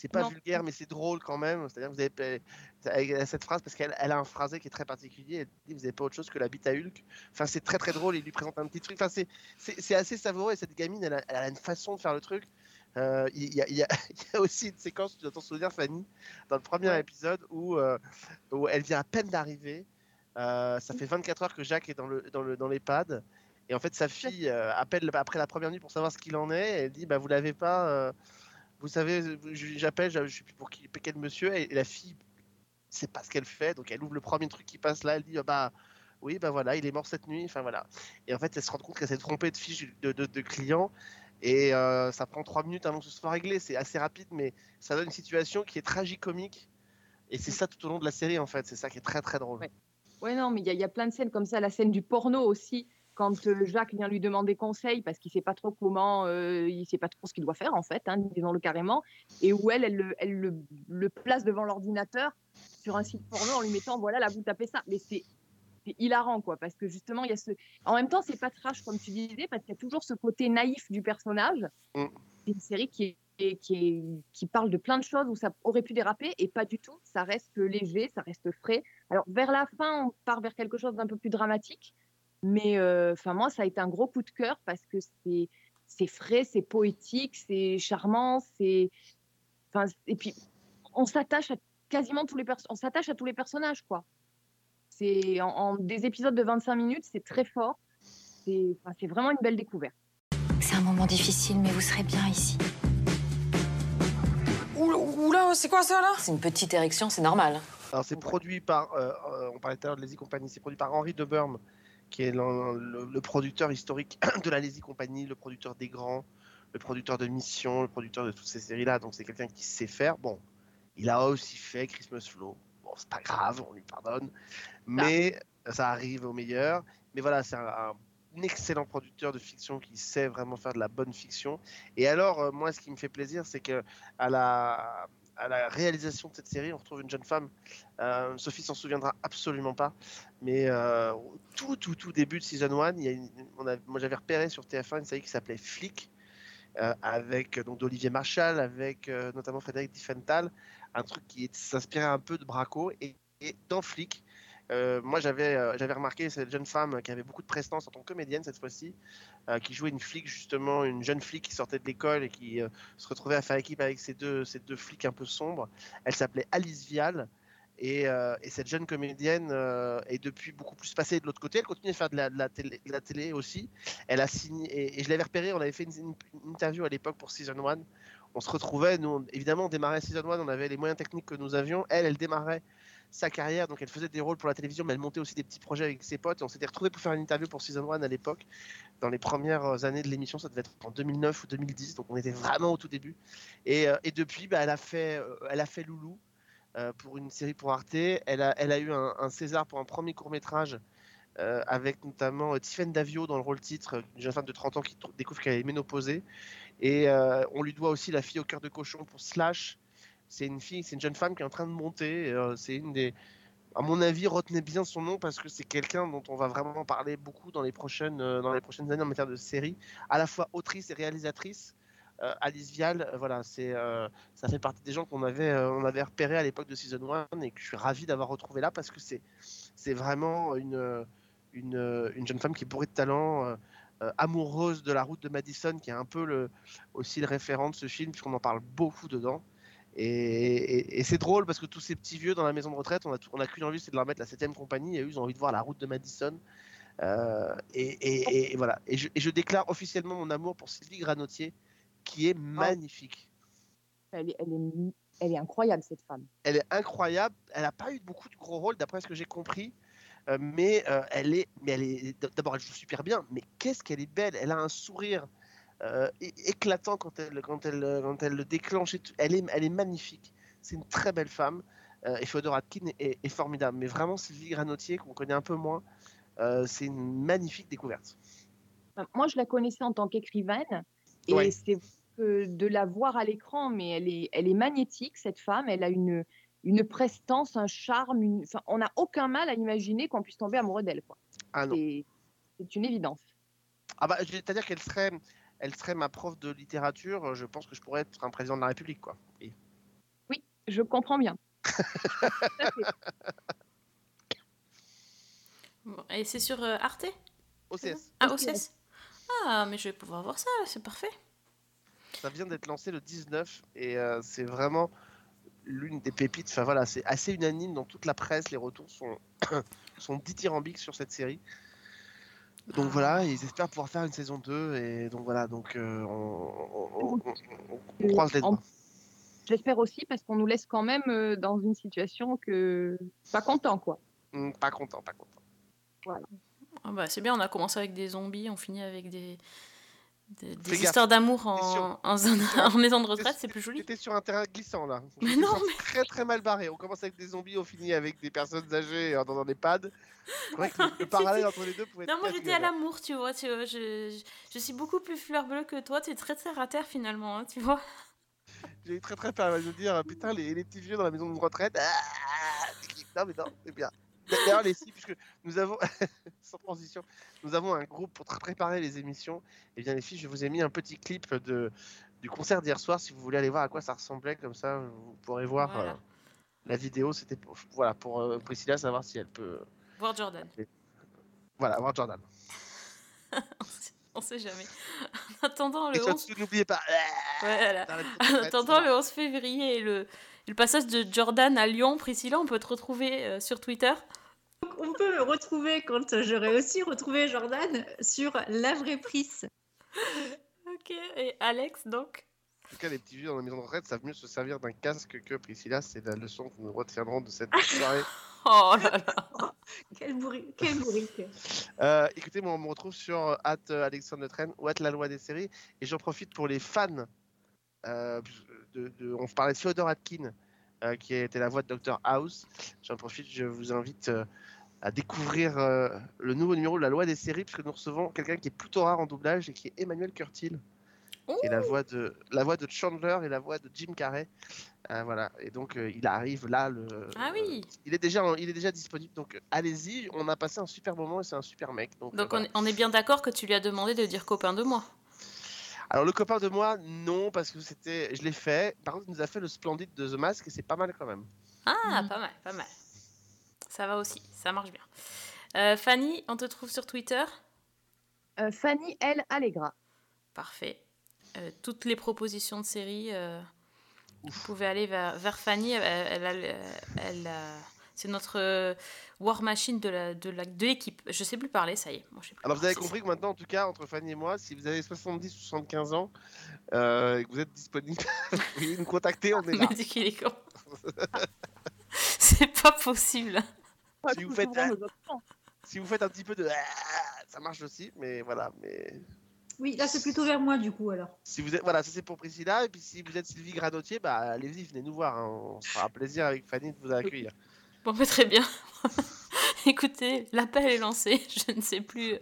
C'est pas Non. vulgaire, mais c'est drôle quand même. C'est-à-dire que vous avez avec cette phrase parce qu'elle elle a un phrasé qui est très particulier. Elle dit vous n'avez pas autre chose que la bite à Hulk. Enfin, c'est très très drôle. Il lui présente un petit truc. Enfin, c'est assez savoureux. Et cette gamine, elle a, elle a une façon de faire le truc. Euh, Il y, a- y [LAUGHS] y aussi une séquence, tu dois t'en souvenir, Fanny, dans le premier épisode où, euh, où elle vient à peine d'arriver. Euh, ça fait 24 heures que Jacques est dans le dans le dans l'EHPAD. Et en fait, sa fille euh, appelle après la première nuit pour savoir ce qu'il en est. Elle dit bah, Vous l'avez pas. Vous savez, j'appelle, je plus pour qui, quel monsieur. Et, la fille sait pas ce qu'elle fait. Donc elle ouvre le premier truc qui passe là. Elle dit Ah Bah oui, bah voilà, il est mort cette nuit. Enfin voilà. Et en fait, elle se rend compte qu'elle s'est trompée de fiche de, client. Et euh, ça prend trois minutes avant que ce soit réglé. C'est assez rapide, mais ça donne une situation qui est tragicomique. Et c'est ça tout au long de la série, en fait. C'est ça qui est très très drôle. Ouais, non, mais il y a plein de scènes comme ça. La scène du porno aussi, quand euh, Jacques vient lui demander conseil parce qu'il sait pas trop comment, euh, il sait pas trop ce qu'il doit faire en fait, hein, disons-le carrément, et où elle, elle, le, elle le, le place devant l'ordinateur sur un site porno en lui mettant voilà, là vous tapez ça. Mais c'est c'est hilarant quoi, parce que justement il y a ce. En même temps, c'est pas trash comme tu disais, parce qu'il y a toujours ce côté naïf du personnage. Mm. C'est une série qui est qui, est, qui parle de plein de choses où ça aurait pu déraper et pas du tout. Ça reste léger, ça reste frais. Alors vers la fin, on part vers quelque chose d'un peu plus dramatique, mais euh, enfin moi ça a été un gros coup de cœur parce que c'est c'est frais, c'est poétique, c'est charmant, c'est enfin et puis on s'attache à quasiment tous les pers- on s'attache à tous les personnages quoi. C'est en, en des épisodes de 25 minutes, c'est très fort. C'est enfin, vraiment une belle découverte. C'est un moment difficile, mais vous serez bien ici. Oula, c'est quoi ça là? C'est une petite érection, c'est normal. Alors c'est produit par, euh, euh, on parlait tout à l'heure de Lazy Company, c'est produit par Henri de Burme, qui est le, producteur historique [CLEARS THROAT] de la Lazy Company, le producteur des grands, le producteur de Mission, le producteur de toutes ces séries-là. Donc c'est quelqu'un qui sait faire. Bon, il a aussi fait Christmas Flow. Bon, c'est pas grave, on lui pardonne. Mais ça arrive au meilleur. Mais voilà, c'est un, un excellent producteur de fiction qui sait vraiment faire de la bonne fiction. Et alors, euh, moi, ce qui me fait plaisir, c'est que à la, à la réalisation de cette série, on retrouve une jeune femme. Euh, Sophie s'en souviendra absolument pas. Mais euh, tout, tout, tout début de Season 1, il y a moi j'avais repéré sur TF1 une série qui s'appelait Flic, euh, avec donc d'Olivier Marchal, avec notamment Frédéric Diffenthal, un truc qui s'inspirait un peu de Braco. Et, et dans Flic, euh, moi j'avais euh, j'avais remarqué cette jeune femme qui avait beaucoup de prestance en tant que comédienne cette fois-ci, euh, qui jouait une flic justement, une jeune flic qui sortait de l'école et qui se retrouvait à faire équipe avec ces deux, flics un peu sombres. Elle s'appelait Alice Vial. Et, et cette jeune comédienne est depuis beaucoup plus passée de l'autre côté. Elle continue à faire de la, télé, aussi. Elle a signé, et, je l'avais repéré, on avait fait une, interview à l'époque pour Season 1. On se retrouvait, nous, évidemment, on démarrait Season 1, on avait les moyens techniques que nous avions. Elle, elle démarrait sa carrière, donc elle faisait des rôles pour la télévision, mais elle montait aussi des petits projets avec ses potes. Et on s'était retrouvés pour faire une interview pour Season 1 à l'époque, dans les premières années de l'émission, ça devait être en 2009 ou 2010, donc on était vraiment au tout début. Et, euh, depuis, bah, elle, a fait, euh, elle a fait Loulou euh, pour une série pour Arte. Elle a, elle a eu un, César pour un premier court métrage. euh, avec notamment euh, Tiffaine Davio dans le rôle titre, une jeune femme de 30 ans qui découvre qu'elle est ménopausée. Et euh, on lui doit aussi La fille au cœur de cochon pour Slash. C'est une fille, c'est une jeune femme qui est en train de monter. euh, c'est une des, à mon avis, retenez bien son nom parce que c'est quelqu'un dont on va vraiment parler beaucoup dans les prochaines, euh, dans les prochaines années en matière de série, à la fois autrice et réalisatrice. Euh, Alice Vial, voilà, ça fait partie des gens qu'on avait, on avait repéré à l'époque de Season 1 et que je suis ravi d'avoir retrouvé là parce que c'est, vraiment une, une, une jeune femme qui est bourrée de talent, amoureuse de la route de Madison, qui est un peu le, aussi le référent de ce film, puisqu'on en parle beaucoup dedans. Et, et- et c'est drôle parce que tous ces petits vieux dans la maison de retraite, on a, on a qu'une envie, c'est de leur mettre la 7 compagnie, et eux, ils ont envie de voir la route de Madison. Euh, et, voilà. Et je, et je déclare officiellement mon amour pour Sylvie Granotier, qui est magnifique. Elle est, elle est, elle est incroyable cette femme. Elle est incroyable. Elle n'a pas eu beaucoup de gros rôles, d'après ce que j'ai compris. Euh, mais euh, elle est, mais elle est. D'abord, elle joue super bien. Mais qu'est-ce qu'elle est belle Elle a un sourire euh, éclatant quand elle, quand elle, quand elle le déclenche. et tout. Elle est, elle est magnifique. C'est une très belle femme. Euh, et Fodor Atkin est, est formidable. Mais vraiment, Sylvie Granotier, qu'on connaît un peu moins, euh, c'est une magnifique découverte. Enfin, Moi, je la connaissais en tant qu'écrivaine et Ouais. c'est de la voir à l'écran, mais elle est, elle est magnétique cette femme. Elle a une, une prestance, un charme. une- enfin, on n'a aucun mal à imaginer qu'on puisse tomber amoureux d'elle. quoi. Ah non. C'est une évidence. Ah bah, c'est-à-dire qu'elle serait, elle serait ma prof de littérature. Je pense que je pourrais être un président de la République, quoi. Oui. Je comprends bien. [LAUGHS] Bon, et c'est sur euh, Arte? OCS. Ah, OCS. Ah, mais je vais pouvoir voir ça, c'est parfait. Ça vient d'être lancé le 19 et euh, c'est vraiment l'une des pépites. Enfin voilà, c'est assez unanime dans toute la presse. Les retours sont, [COUGHS] sont dithyrambiques sur cette série. Donc Ah. voilà, ils espèrent pouvoir faire une saison 2 et donc voilà, donc euh, on, on- on- on- on croise les doigts. J'espère aussi parce qu'on nous laisse quand même euh, dans une situation que pas content quoi. Hum, Pas content, pas content. Voilà. Ah bah, c'est bien, on a commencé avec des zombies, on finit avec des, des, des Fais gaffe. histoires d'amour en, [LAUGHS] en, maison de retraite, c'est plus joli. T'étais sur un terrain glissant là. Mais non, Très très mal barré. On commence avec des zombies, on finit avec des personnes âgées euh, dans un EHPAD. Que le, le [LAUGHS] parallèle entre les deux pouvait être Non, moi j'étais à l'amour, tu vois. Tu vois je, je, je suis beaucoup plus fleur bleue que toi, tu es très terre à terre finalement, hein, tu vois. J'ai très très peur de dire putain les, les petits vieux dans la maison de retraite. ah, non mais non, c'est bien. D'ailleurs les filles, puisque nous avons [LAUGHS] sans transition, nous avons un groupe pour préparer les émissions. Et bien les filles, je vous ai mis un petit clip de du concert d'hier soir. Si vous voulez aller voir à quoi ça ressemblait, comme ça vous pourrez voir Voilà. euh, la vidéo. C'était pour, voilà pour euh, Priscilla savoir si elle peut Voir Jordan. voilà voir Jordan. [LAUGHS] On sait jamais. En attendant le toi, 11... tu n'oubliez pas. Voilà. Dans la petite En attendant le 11 février et le, le passage de Jordan à Lyon, Priscilla, on peut te retrouver euh, sur Twitter. On peut me retrouver quand j'aurai aussi retrouvé Jordan sur La Vraie Prise. Ok, et Alex donc En tout cas, les petits vieux dans la maison de retraite savent mieux se servir d'un casque que Priscilla. C'est la leçon que nous retiendrons de cette [LAUGHS] soirée. Oh là là Quel bourri- quel bourrique. Euh, écoutez, moi, on me retrouve sur at euh, Alexandre Le Train ou at la loi des séries. Et j'en profite pour les fans. euh, de, de- on parlait de Fyodor Atkin, euh, qui était la voix de Dr House. J'en profite, je vous invite euh, à découvrir euh, le nouveau numéro de la loi des séries, puisque nous recevons quelqu'un qui est plutôt rare en doublage et qui est Emmanuel Curtil. Qui est la voix de la voix de Chandler et la voix de Jim Carrey. Euh, voilà. Et donc euh, il arrive là. Le, Ah oui il est déjà, il est déjà disponible. Donc allez-y. On a passé un super moment et c'est un super mec. Donc, Donc voilà. on, est, on est bien d'accord que tu lui as demandé de dire copain de moi. Alors le copain de moi, non, parce que c'était, je l'ai fait. Par contre, il nous a fait le splendide de The Mask et c'est pas mal quand même. Ah, pas mal, pas mal. Ça va aussi, ça marche bien. Euh, Fanny, on te trouve sur Twitter? Euh, Fanny L Allegra. Parfait. Euh, toutes les propositions de séries, euh, vous pouvez aller vers, vers Fanny. Elle, c'est notre euh, war machine de la de la- de l'équipe. Je sais plus parler, ça y est. Moi, je sais plus Alors vous avez compris que maintenant, en tout cas, entre Fanny et moi, si vous avez 70 ou 75 ans euh, et que vous êtes disponible, [LAUGHS] vous pouvez nous contacter, on est là. [LAUGHS] Mais dis qu'il est con. [LAUGHS] c'est pas possible. Si, vous faites, si vous faites un petit peu de, ah, ça marche aussi, mais voilà, mais Oui, là c'est plutôt vers moi du coup alors. si vous êtes, voilà, ça c'est pour Priscilla et puis si vous êtes Sylvie Granotier, bah allez-y, venez nous voir, hein. on se fera plaisir avec Fanny de vous accueillir. Bon, bah, très bien. [LAUGHS] Écoutez, l'appel est lancé. [LAUGHS] Je ne sais plus.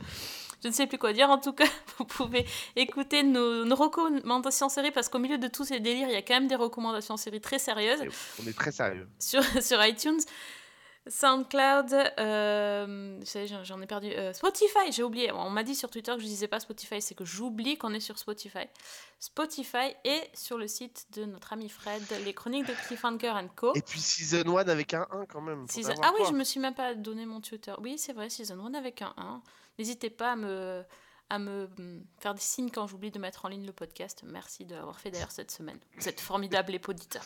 Je ne sais plus quoi dire. En tout cas, [LAUGHS] vous pouvez écouter nos, nos recommandations séries parce qu'au milieu de tous ces délires, il y a quand même des recommandations séries très sérieuses On est très sérieux. sur, sur iTunes, SoundCloud, euh, j'en ai perdu. euh, Spotify, j'ai oublié. On m'a dit sur Twitter que je disais pas Spotify, c'est que j'oublie qu'on est sur Spotify. Spotify et sur le site de notre ami Fred, les chroniques de Cliffhanger Co. Et puis Season 1 avec un 1 quand même. Season- Ah oui, je me suis même pas donné mon Twitter. Oui, c'est vrai, Season 1 avec un 1. N'hésitez pas à me, à me mm, faire des signes quand j'oublie de mettre en ligne le podcast. Merci de l'avoir fait d'ailleurs cette semaine. Vous êtes formidables les auditeurs.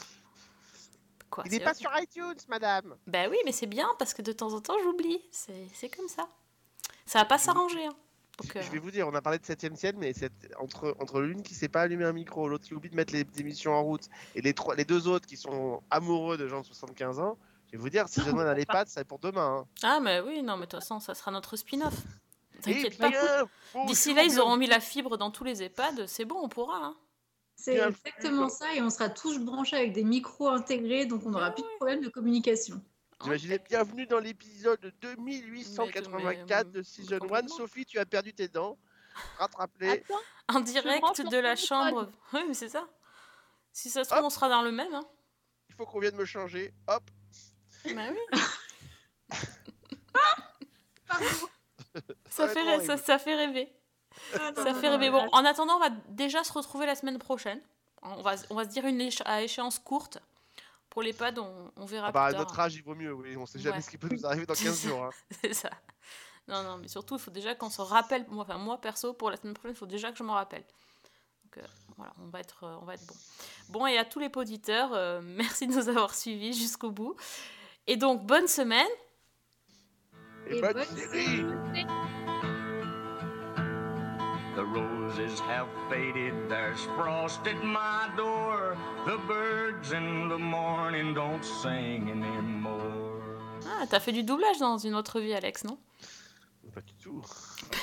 Quoi, Il n'est pas sur iTunes, madame. Bah oui, mais c'est bien parce que de temps en temps j'oublie. C'est c'est comme ça. Ça va pas s'arranger. hein. Donc, euh, Je vais vous dire, on a parlé de 7ème ciel, mais c'est entre, entre l'une qui sait pas allumer un micro, l'autre qui oublie de mettre les émissions en route, et les, trois, les deux autres qui sont amoureux de gens de 75 ans, je vais vous dire, si je donne à l'EHPAD, c'est pour demain. hein. Ah, mais oui, non, mais de toute façon, ça sera notre spin-off. T'inquiète pas. bien, D'ici là, ils auront mis la fibre dans tous les EHPAD. C'est bon, on pourra. hein. C'est exactement ça et on sera tous branchés avec des micros intégrés donc on n'aura plus de problème de communication. J'imaginais bienvenue dans l'épisode 2884 de Season 1. Sophie, tu as perdu tes dents. Rattrape-les. En direct de la chambre. Oui, mais c'est ça. Si ça se trouve, on sera dans le même. Hein. Il faut qu'on vienne me changer. Hop. Bah oui. [LAUGHS] ça, fait, ça fait rêver. Ça fait rêver. Bon, en attendant, on va déjà se retrouver la semaine prochaine. On va, on va se dire une éche- à échéance courte. Pour les pads, on, on verra Ah bah, à plus tard. notre âge, il vaut mieux, oui. On sait jamais Ouais. ce qui peut nous arriver dans 15 [LAUGHS] jours. hein. C'est ça. Non, non, mais surtout, il faut déjà qu'on se rappelle. Moi, enfin, moi, perso, pour la semaine prochaine, il faut déjà que je m'en rappelle. Donc, euh, voilà, on va, être, euh, on va être bon. Bon, et à tous les auditeurs, euh, [LAUGHS] merci de nous avoir suivis jusqu'au bout. Et donc, bonne semaine. Et bonne série The roses have faded, there's frost at my door. The birds in the morning don't sing anymore. Ah, t'as fait du doublage dans une autre vie, Alex, non? Pas du tout.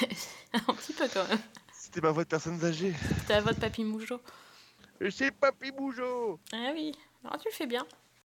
[LAUGHS] Un petit peu quand même. C'était ma voix de personnes âgées. T'as la voix de Papy Moujo. Et c'est Papy Bougeot Ah oui, alors tu le fais bien.